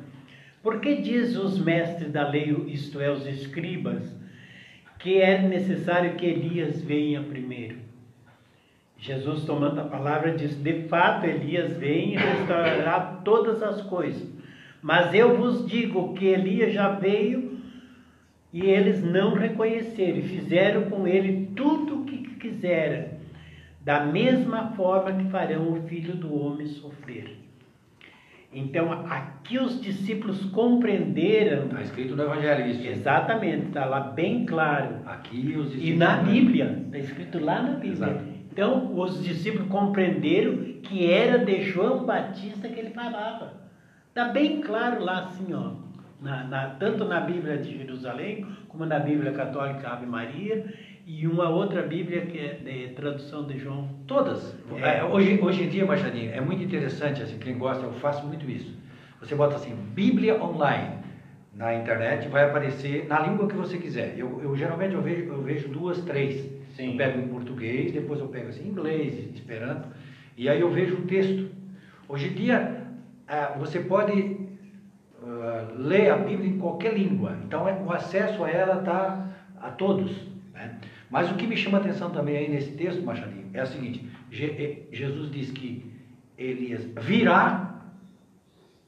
Por que diz os mestres da lei, isto é, os escribas, que é necessário que Elias venha primeiro? Jesus, tomando a palavra, diz: De fato, Elias vem e restaurará todas as coisas. Mas eu vos digo que Elias já veio e eles não reconheceram, e fizeram com ele tudo o que quiseram, da mesma forma que farão o filho do homem sofrer. Então, aqui os discípulos compreenderam, Está escrito no Evangelho isso. exatamente, está lá bem claro. Aqui os E discípulos- na Bíblia, está escrito lá na Bíblia. Exato. Então, os discípulos compreenderam que era de João Batista que ele falava. Está bem claro lá, assim, ó. Na, na- tanto na Bíblia de Jerusalém, como na Bíblia Católica Ave Maria, e uma outra Bíblia que é de tradução de João. Todas. É. É, hoje, hoje em dia, Machadinho, é muito interessante, assim, quem gosta, eu faço muito isso. Você bota assim, Bíblia Online na internet, vai aparecer na língua que você quiser. Eu, eu geralmente eu vejo, eu vejo duas, três. Sim. Eu pego em português, depois eu pego assim, inglês, esperanto, e aí eu vejo o texto. Hoje em dia, ah, você pode uh, lê a Bíblia em qualquer língua. Então é, o acesso a ela está a todos. Mas o que me chama a atenção também aí nesse texto, Machadinho, é o seguinte: Je Jesus diz que Elias virá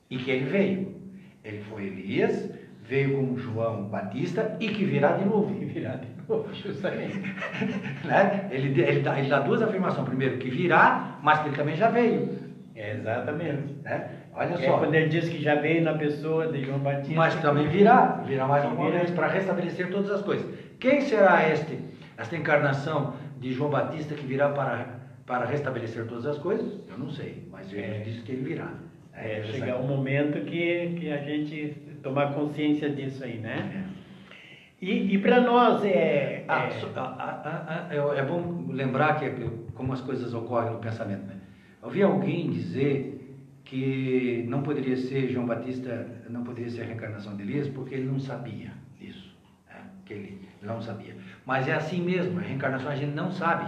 e que ele veio. Ele foi Elias, veio com João Batista e que virá de novo. E virá de novo, justamente. né? ele, ele, dá, ele dá duas afirmações. Primeiro, que virá, mas que ele também já veio. É, exatamente. Né? Olha É só. quando ele diz que já veio na pessoa de João Batista. Mas também virá, virá mais uma vez para restabelecer todas as coisas. Quem será este, esta encarnação de João Batista que virá para, para restabelecer todas as coisas? Eu não sei, mas Jesus É. disse que ele virá. É, interessante. chegar um momento que, que a gente tomar consciência disso aí, né? E, e para nós é, Ah, é- ah, ah, ah, ah, é, é bom lembrar que como as coisas ocorrem no pensamento. Né? Eu vi alguém dizer que não poderia ser João Batista, não poderia ser a reencarnação de Elias, porque ele não sabia? Que ele não sabia. Mas é assim mesmo, a reencarnação a gente não sabe.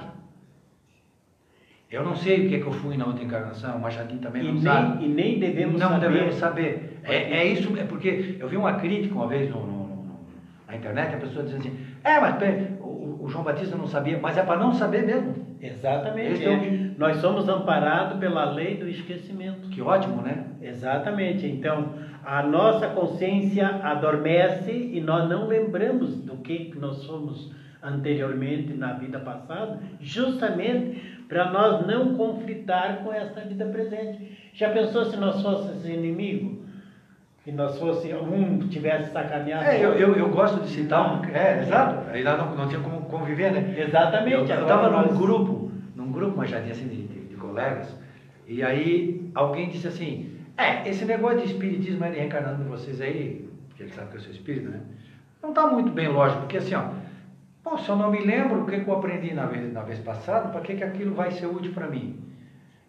Eu não sei o que, é que eu fui na outra encarnação, o Machadinho também e, não nem, sabe. e nem devemos não saber. devemos saber. É, é isso, é porque eu vi uma crítica uma vez no, no- no- na internet, a pessoa dizendo assim, é, mas peraí, o, João Batista não sabia, mas é para não saber mesmo. Exatamente. É é. Nós somos amparados pela lei do esquecimento. Que ótimo, né? Exatamente. Então, a nossa consciência adormece e nós não lembramos do que nós somos anteriormente na vida passada, justamente para nós não conflitar com esta vida presente. Já pensou se nós fôssemos inimigos? Que nós fosse um tivesse sacaneado? É, eu, eu, eu gosto de citar um. É, exato. Aí lá não, não tinha como conviver, né? Exatamente. Eu estava num nós- grupo, num grupo, mas já tinha assim, de, de- de colegas, e aí alguém disse assim, é, esse negócio de espiritismo é de reencarnando de vocês aí, porque ele sabe que eu sou espírita, né? Não está muito bem lógico, porque assim, ó, pô, se eu não me lembro o que, que eu aprendi na vez, na vez passada, para que, que aquilo vai ser útil para mim?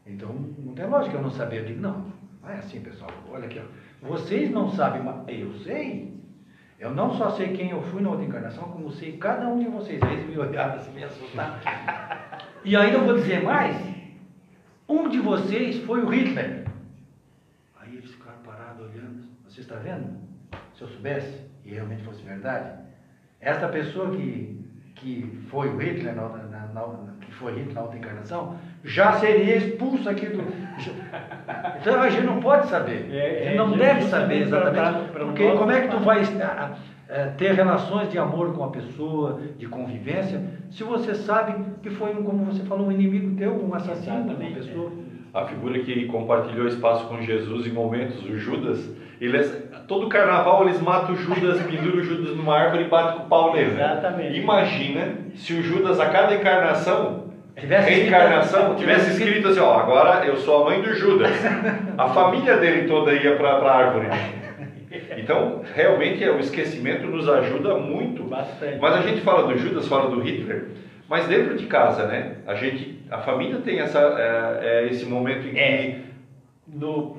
Então, não tem lógica eu não saber. Eu digo, não, não é assim, pessoal. Olha aqui, ó. Vocês não sabem, mas eu sei. Eu não só sei quem eu fui na outra encarnação, como sei cada um de vocês. Aí eles me olharam assim, me assustaram. E ainda vou dizer mais. Um de vocês foi o Hitler. Aí eles ficaram parados olhando. Você está vendo? Se eu soubesse, e realmente fosse verdade, esta pessoa que, que foi o Hitler, na, na- na- foi Hitler na outra encarnação, já seria expulso aqui do. Então a gente não pode saber. É, a gente é, não justamente deve saber exatamente. Porque como é que tu vai ah, ter relações de amor com a pessoa, de convivência, se você sabe que foi, um, como você falou, um inimigo teu, um assassino, uma Exatamente, pessoa. A figura que compartilhou espaço com Jesus em momentos, o Judas, eles, todo carnaval eles matam o Judas, penduram o Judas numa árvore e batem com o pau nele. né? Exatamente. Imagina se o Judas, a cada encarnação, Tivesse reencarnação, escrito- tivesse escrito assim, ó, agora eu sou a mãe do Judas. A família dele toda ia para a árvore. Então, realmente, é, o esquecimento nos ajuda muito. Bastante. Mas a gente fala do Judas, fala do Hitler, mas dentro de casa, né? A gente, a família tem essa, é, é, esse momento em que É. No,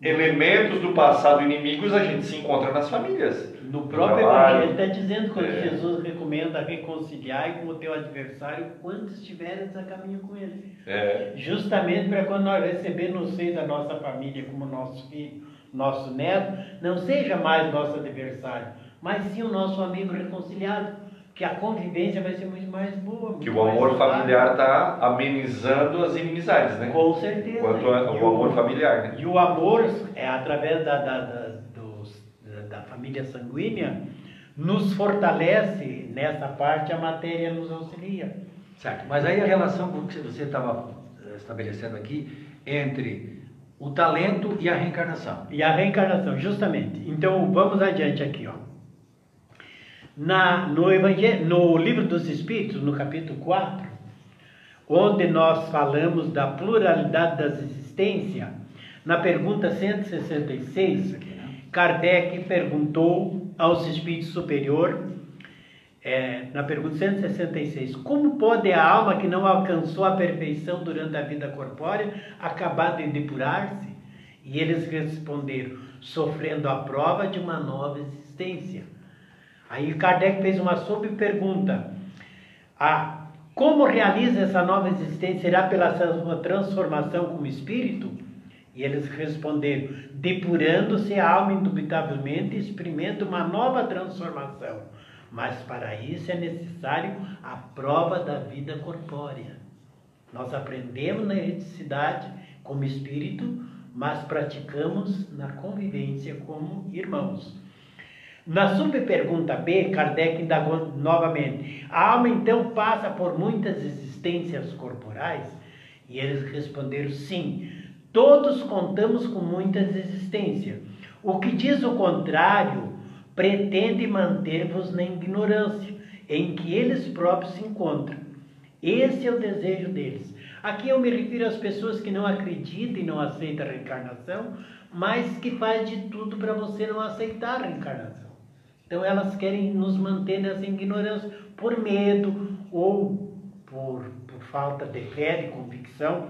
elementos do passado inimigos a gente se encontra nas famílias. No próprio. Evangelho está dizendo quando É. Jesus recomenda reconciliar com o teu adversário quando estiveres a caminho com ele. É, Justamente para quando nós recebemos no seio da nossa família como nosso filho, nosso neto, não seja mais nosso adversário, mas sim o nosso amigo reconciliado, que a convivência vai ser muito mais boa. que muito o mais amor familiar está amenizando as inimizades, né? Com certeza. Quanto a- E o amor familiar, né? E o amor é através da, da, da, dos- da- da família sanguínea, nos fortalece nessa parte, a matéria nos auxilia. Certo, mas aí a relação que você estava eh, estabelecendo aqui entre o talento e a reencarnação. E a reencarnação, justamente. Então vamos adiante aqui, ó. Na, no, Evangelho, no livro dos Espíritos, no capítulo 4, onde nós falamos da pluralidade das existências, na pergunta 166, Kardec perguntou aos espíritos superior, é, na pergunta 166, como pode a alma que não alcançou a perfeição durante a vida corpórea acabar de depurar-se? E eles responderam, sofrendo a prova de uma nova existência. Aí Kardec fez uma sub-pergunta. Ah, como realiza essa nova existência? Será pela sua transformação como espírito? E eles responderam: depurando-se a alma indubitavelmente, experimenta uma nova transformação. Mas para isso é necessário a prova da vida corpórea. Nós aprendemos na eticidade como espírito, mas praticamos na convivência como irmãos. Na subpergunta B, Kardec indagou novamente: a alma então passa por muitas existências corporais? E eles responderam sim. Todos contamos com muitas existências. O que diz o contrário pretende manter-vos na ignorância em que eles próprios se encontram. Esse é o desejo deles. Aqui eu me refiro às pessoas que não acreditam e não aceitam a reencarnação, mas que faz de tudo para você não aceitar a reencarnação. Então elas querem nos manter nessa ignorância por medo ou por, por falta de fé, de convicção,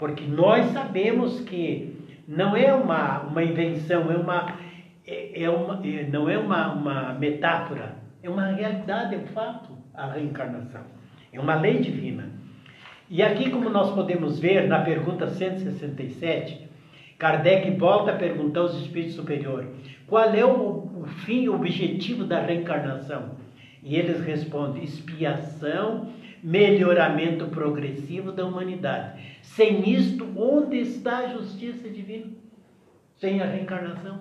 porque nós sabemos que não é uma, uma invenção, é uma, é, é uma, é, não é uma, uma metáfora, é uma realidade, é um fato, a reencarnação. É uma lei divina. E aqui, como nós podemos ver na pergunta 167, Kardec volta a perguntar aos espíritos superiores: qual é o, o fim, o objetivo da reencarnação? E eles respondem: expiação melhoramento progressivo da humanidade. Sem isto, onde está a justiça divina? Sem a reencarnação.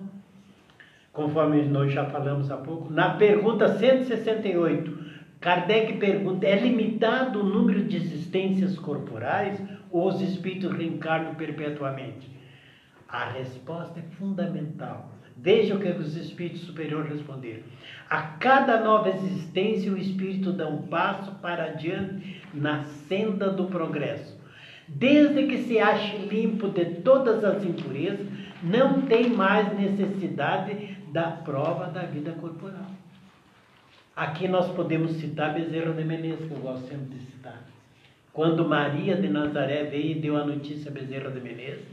Conforme nós já falamos há pouco, na pergunta 168, Kardec pergunta: é limitado o número de existências corporais ou os espíritos reencarnam perpetuamente? A resposta é fundamental. Veja o que os espíritos superiores responderam. A cada nova existência, o espírito dá um passo para adiante na senda do progresso. Desde que se ache limpo de todas as impurezas, não tem mais necessidade da prova da vida corporal. Aqui nós podemos citar Bezerra de Menezes, que eu gosto sempre de citar. Quando Maria de Nazaré veio e deu a notícia a Bezerra de Menezes,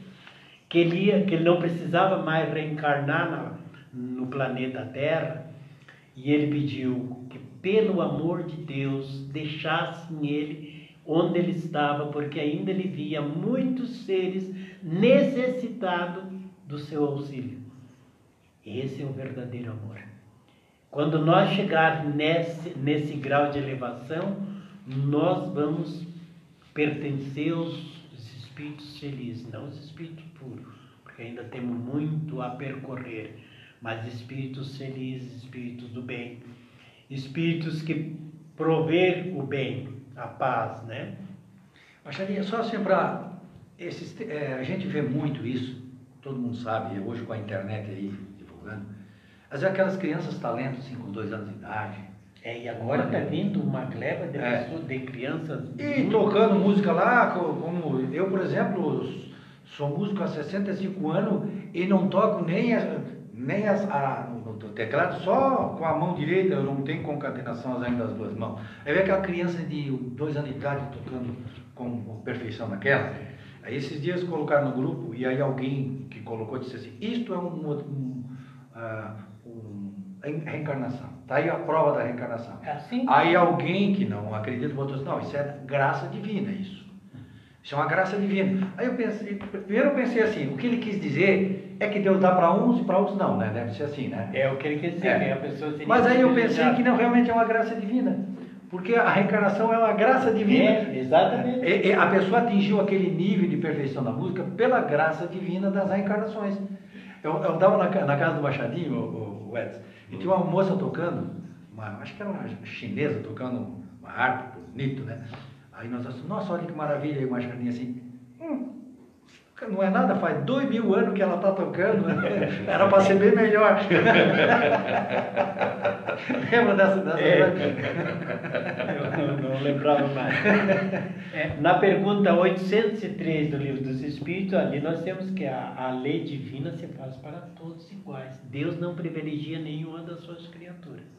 que ele, ia, que ele não precisava mais reencarnar na, no planeta Terra, e ele pediu que, pelo amor de Deus, deixassem ele onde ele estava, porque ainda ele via muitos seres necessitados do seu auxílio. Esse é o verdadeiro amor. Quando nós chegarmos nesse, nesse grau de elevação, nós vamos pertencer aos espíritos felizes, não os espíritos puros, porque ainda temos muito a percorrer mas espíritos felizes, espíritos do bem, espíritos que prover o bem, a paz, né? Acharia só assim para esses, é, a gente vê muito isso, todo mundo sabe, hoje com a internet aí divulgando, mas é aquelas crianças talentos assim com dois anos de idade. É, e agora está vindo uma gleba de, é. pessoas, de crianças. E tocando música lá, como eu, por exemplo, sou músico há 65 anos e não toco nem nem as, a, no, teclado só com a mão direita, eu não tenho concatenação ainda das duas mãos. Aí vem aquela criança de dois anos de idade tocando com perfeição naquela. Aí esses dias colocaram no grupo e aí alguém que colocou disse assim, isto é um, um, uh, um reencarnação. Está aí a prova da reencarnação. É assim? Aí alguém que não acredita botou assim, não, isso é graça divina isso. Isso é uma graça divina. Aí eu pensei, primeiro eu pensei assim, o que ele quis dizer é que Deus dá para uns e para outros não, né? Deve ser assim, né? É o que ele quer dizer, é. a pessoa Mas aí eu pensei que não realmente é uma graça divina. Porque a reencarnação é uma graça divina. É, exatamente. E, e a pessoa atingiu aquele nível de perfeição da música pela graça divina das reencarnações. Eu estava na, na, casa do Machadinho, o, o Edson, e tinha uma moça tocando, uma, acho que era uma chinesa tocando uma harpa, bonito, né? Aí nós falamos, nossa, olha que maravilha, e o Machadinho assim, hum, não é nada, faz dois mil anos que ela está tocando, né? era para ser bem melhor. Lembra dessa? dessa é. Eu não, não, lembrava mais. É, na pergunta 803 do Livro dos Espíritos, ali nós temos que a, a lei divina se faz para todos iguais. Deus não privilegia nenhuma das suas criaturas.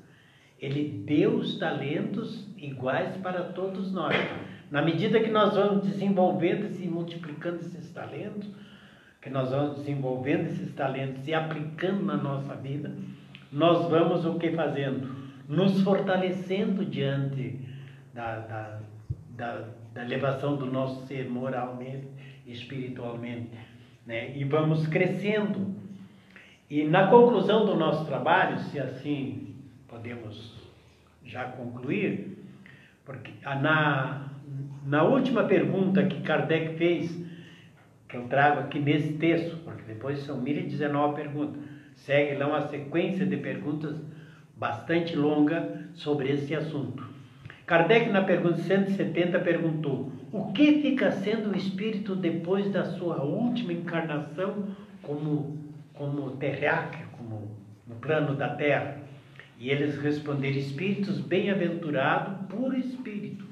Ele deu os talentos iguais para todos nós. Na medida que nós vamos desenvolvendo e multiplicando esses talentos, que nós vamos desenvolvendo esses talentos e aplicando na nossa vida, nós vamos o que fazendo? Nos fortalecendo diante da, da, da, da elevação do nosso ser moralmente e espiritualmente. né? E vamos crescendo. E na conclusão do nosso trabalho, se assim podemos já concluir, porque na, na última pergunta que Kardec fez, que eu trago aqui nesse texto, porque depois são 1019 perguntas, segue lá uma sequência de perguntas bastante longa sobre esse assunto. Kardec, na pergunta 170, perguntou: O que fica sendo o espírito depois da sua última encarnação como, como terráqueo, como no plano da terra? E eles responderam: Espíritos bem-aventurados, puro espírito.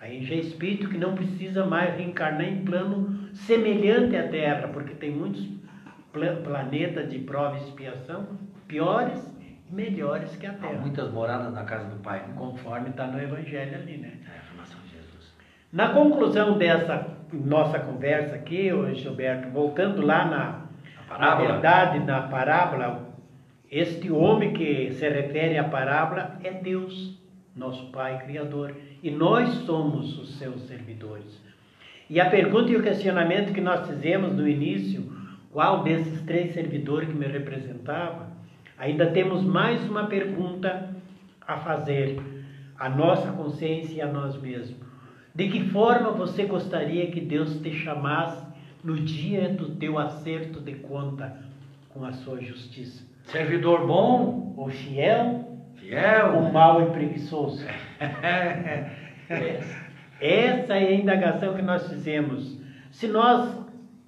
Aí já é espírito que não precisa mais reencarnar em plano semelhante à Terra, porque tem muitos planetas de prova e expiação piores e melhores que a Terra. Há muitas moradas na casa do Pai, né? conforme está no Evangelho ali, né? É. Na conclusão dessa nossa conversa aqui, Gilberto, voltando lá na, na verdade, na parábola, este homem que se refere à parábola é Deus, nosso Pai Criador, e nós somos os seus servidores. E a pergunta e o questionamento que nós fizemos no início, qual desses três servidores que me representava, ainda temos mais uma pergunta a fazer à nossa consciência e a nós mesmos. De que forma você gostaria que Deus te chamasse no dia do teu acerto de conta com a sua justiça? Servidor bom ou fiel? Fiel. Ou mau e preguiçoso? Essa é a indagação que nós fizemos. Se nós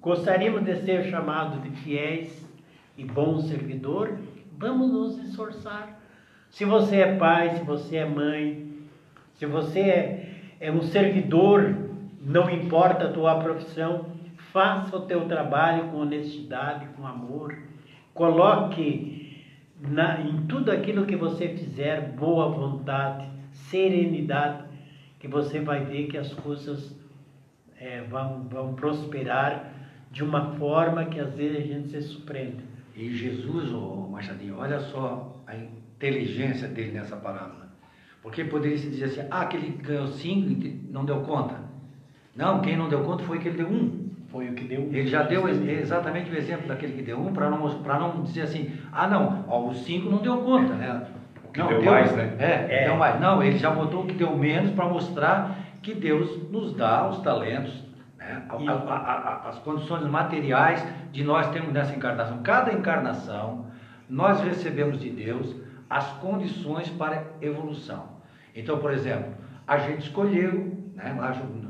gostaríamos de ser chamados de fiéis e bons servidor, vamos nos esforçar. Se você é pai, se você é mãe, se você é, é um servidor, não importa a tua profissão, faça o teu trabalho com honestidade, com amor. Coloque na, em tudo aquilo que você fizer boa vontade, serenidade, que você vai ver que as coisas é, vão, vão prosperar de uma forma que às vezes a gente se surpreende. E Jesus, oh, Machadinho, olha só a inteligência dele nessa parábola. Porque poderia se dizer assim, ah, aquele ganhou cinco não deu conta. Não, quem não deu conta foi que ele deu um. Foi o que deu um. Ele já deu exatamente o exemplo daquele que deu um, para não, não dizer assim, ah não, ó, os cinco não deu conta, né? O que não, deu, deu mais, né? É, é, deu mais. Não, ele já botou o que deu menos para mostrar que Deus nos dá os talentos, né? a, a, a, as condições materiais de nós termos nessa encarnação. Cada encarnação, nós recebemos de Deus as condições para evolução. Então, por exemplo, a gente escolheu, né,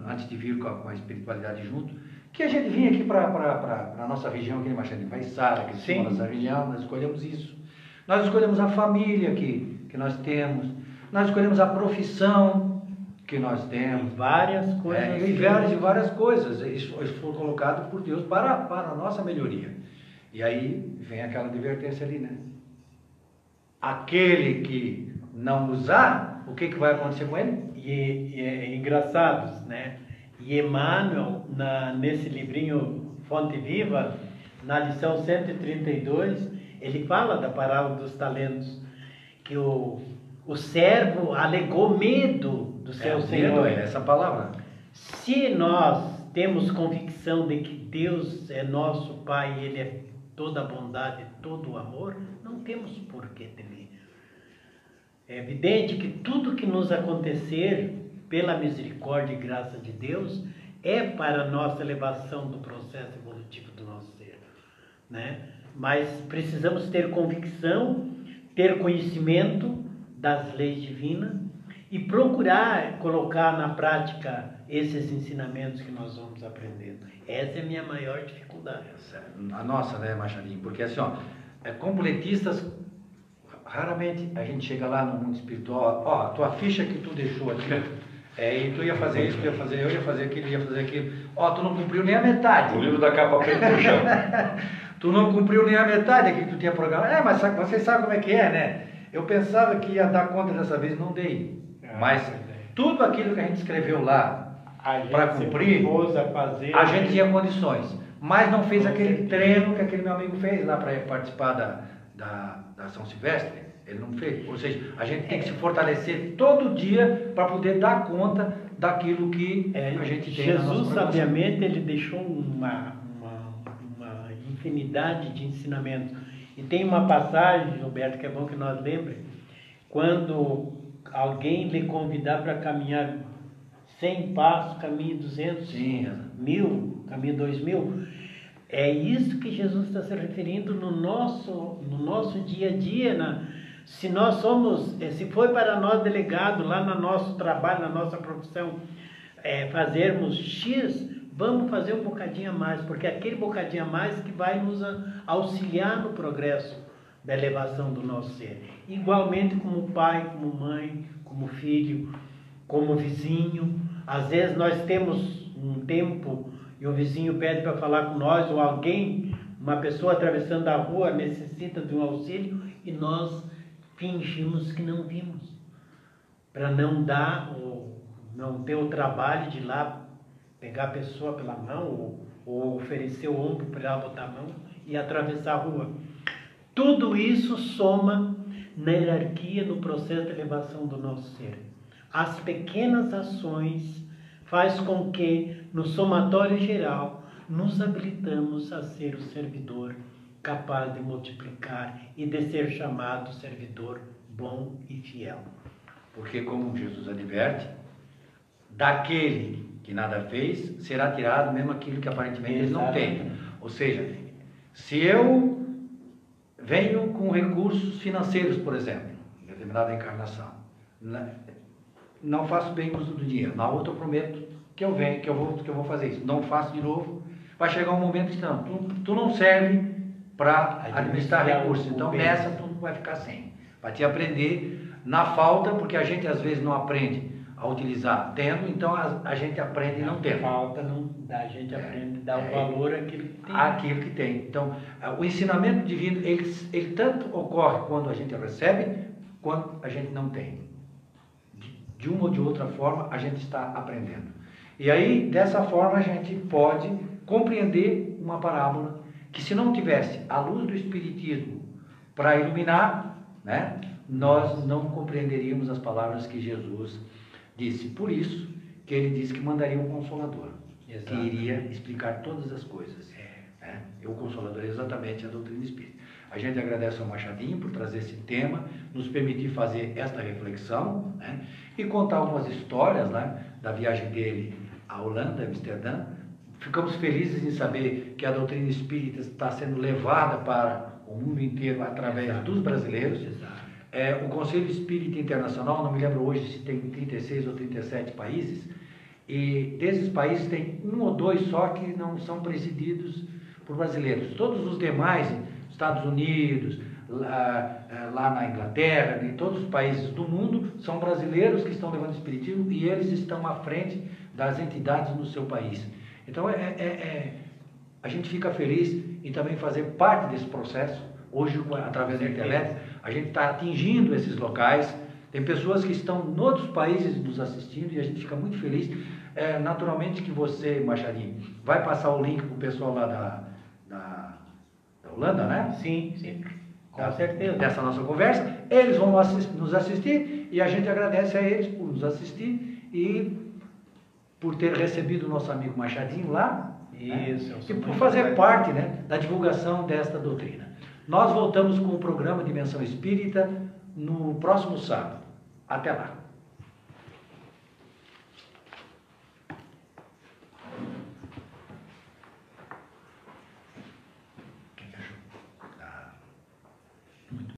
antes de vir com a, com a espiritualidade junto, que a gente vinha aqui para a nossa região, aqui em Machado de Paisara, que é a nossa região, nós escolhemos isso. Nós escolhemos a família que, que nós temos, nós escolhemos a profissão que nós temos. E várias coisas. É, e várias, e várias coisas. Isso, isso foi colocado por Deus para, para a nossa melhoria. E aí vem aquela advertência ali, né? Aquele que não usar, o que, que vai acontecer com ele? E, e é engraçado, né? E Emmanuel, na, nesse livrinho Fonte Viva, na lição 132, ele fala da parábola dos talentos, que o, o servo alegou medo do seu é, senhor. Medo é essa palavra. Se nós temos convicção de que Deus é nosso Pai, Ele é toda a bondade, todo o amor, não temos por que temer. É evidente que tudo que nos acontecer, pela misericórdia e graça de Deus, é para a nossa elevação do processo evolutivo do nosso ser. Né? Mas precisamos ter convicção, ter conhecimento das leis divinas e procurar colocar na prática esses ensinamentos que nós vamos aprendendo. Essa é a minha maior dificuldade. É a nossa, né, Machalinho? Porque assim, ó, é, completistas, raramente a gente chega lá no mundo espiritual, ó, a tua ficha que tu deixou aqui, é, e tu ia fazer isso, tu ia fazer, eu ia fazer aquilo, ia fazer aquilo. Ó, tu não cumpriu nem a metade. O livro da capa preta no chão. tu não cumpriu nem a metade aqui que tu tinha programado. É, mas sabe, vocês sabem como é que é, né? Eu pensava que ia dar conta dessa vez, não dei. Ah, mas tudo aquilo que a gente escreveu lá para cumprir, a, fazer, a gente tinha condições. Mas não fez aquele treino que aquele meu amigo fez lá para participar da, da, da São Silvestre. Ele não fez. Ou seja, a gente tem que se fortalecer todo dia para poder dar conta daquilo que é, a gente tem Jesus, sabiamente, ele deixou uma, infinidade de ensinamentos. E tem uma passagem, Roberto, que é bom que nós lembremos, quando alguém lhe convidar para caminhar 100 passos, caminho 200, Sim. mil, caminho 2 mil, é isso que Jesus está se referindo no nosso, no nosso dia a dia, na, se nós somos, eh, se foi para nós delegado lá no nosso trabalho, na nossa profissão, é, fazermos X, vamos fazer um bocadinho a mais, porque é aquele bocadinho a mais que vai nos auxiliar no progresso da elevação do nosso ser. Igualmente como pai, como mãe, como filho, como vizinho. Às vezes nós temos um tempo e o vizinho pede para falar com nós, ou alguém, uma pessoa atravessando a rua necessita de um auxílio e nós fingimos que não vimos, para não dar ou não ter o trabalho de ir lá pegar a pessoa pela mão ou, ou oferecer o ombro para ela botar a mão e atravessar a rua. Tudo isso soma na hierarquia, no processo de elevação do nosso ser. As pequenas ações faz com que, no somatório geral, nos habilitamos a ser o servidor capaz de multiplicar e de ser chamado servidor bom e fiel. Porque, como Jesus adverte, daquele que nada fez, será tirado mesmo aquilo que aparentemente ele não tem. Ou seja, se eu venho com recursos financeiros, por exemplo, em determinada encarnação, não faço bem uso do dinheiro. Na outra eu prometo que eu venho, que eu vou, que eu vou fazer isso. Não faço de novo. Vai chegar um momento que não, tu, tu não serve para administrar recursos. Então nessa tu vai ficar sem. Vai te aprender na falta, porque a gente às vezes não aprende a utilizar tendo, então a, a gente aprende não tendo. Falta, não, a gente aprende a dar é, valor àquilo que tem. Aquilo que tem. Então, o ensinamento divino, ele, ele tanto ocorre quando a gente recebe, quando a gente não tem. De uma ou de outra forma, a gente está aprendendo. E aí, dessa forma, a gente pode compreender uma parábola que se não tivesse a luz do Espiritismo para iluminar, né, nós não compreenderíamos as palavras que Jesus disse. Por isso que ele disse que mandaria um consolador, Exato. que iria explicar todas as coisas. É. Né? E o consolador é exatamente a doutrina espírita. A gente agradece ao Machadinho por trazer esse tema, nos permitir fazer esta reflexão né? e contar algumas histórias né, da viagem dele à Holanda, Amsterdã, Ficamos felizes em saber que a doutrina espírita está sendo levada para o mundo inteiro através Exato. dos brasileiros. É, o Conselho Espírita Internacional, não me lembro hoje se tem 36 ou 37 países, e desses países tem um ou dois só que não são presididos por brasileiros. Todos os demais, Estados Unidos, lá, é, lá na Inglaterra, em todos os países do mundo, são brasileiros que estão levando o espiritismo e eles estão à frente das entidades no seu país. Então, é, é, é, a gente fica feliz em também fazer parte desse processo. Hoje, através da internet, a gente está atingindo esses locais. Tem pessoas que estão em outros países nos assistindo e a gente fica muito feliz. É, naturalmente que você, Machadinho, vai passar o link para o pessoal lá da, da, da, Holanda, né? Sim, sim. Com da, certeza. Dessa nossa conversa. Eles vão nos assistir e a gente agradece a eles por nos assistir e por ter recebido o nosso amigo Machadinho lá. Né? Isso. Né? E por fazer parte né, da divulgação desta doutrina. Nós voltamos com o programa Dimensão Espírita no próximo sábado. Até lá.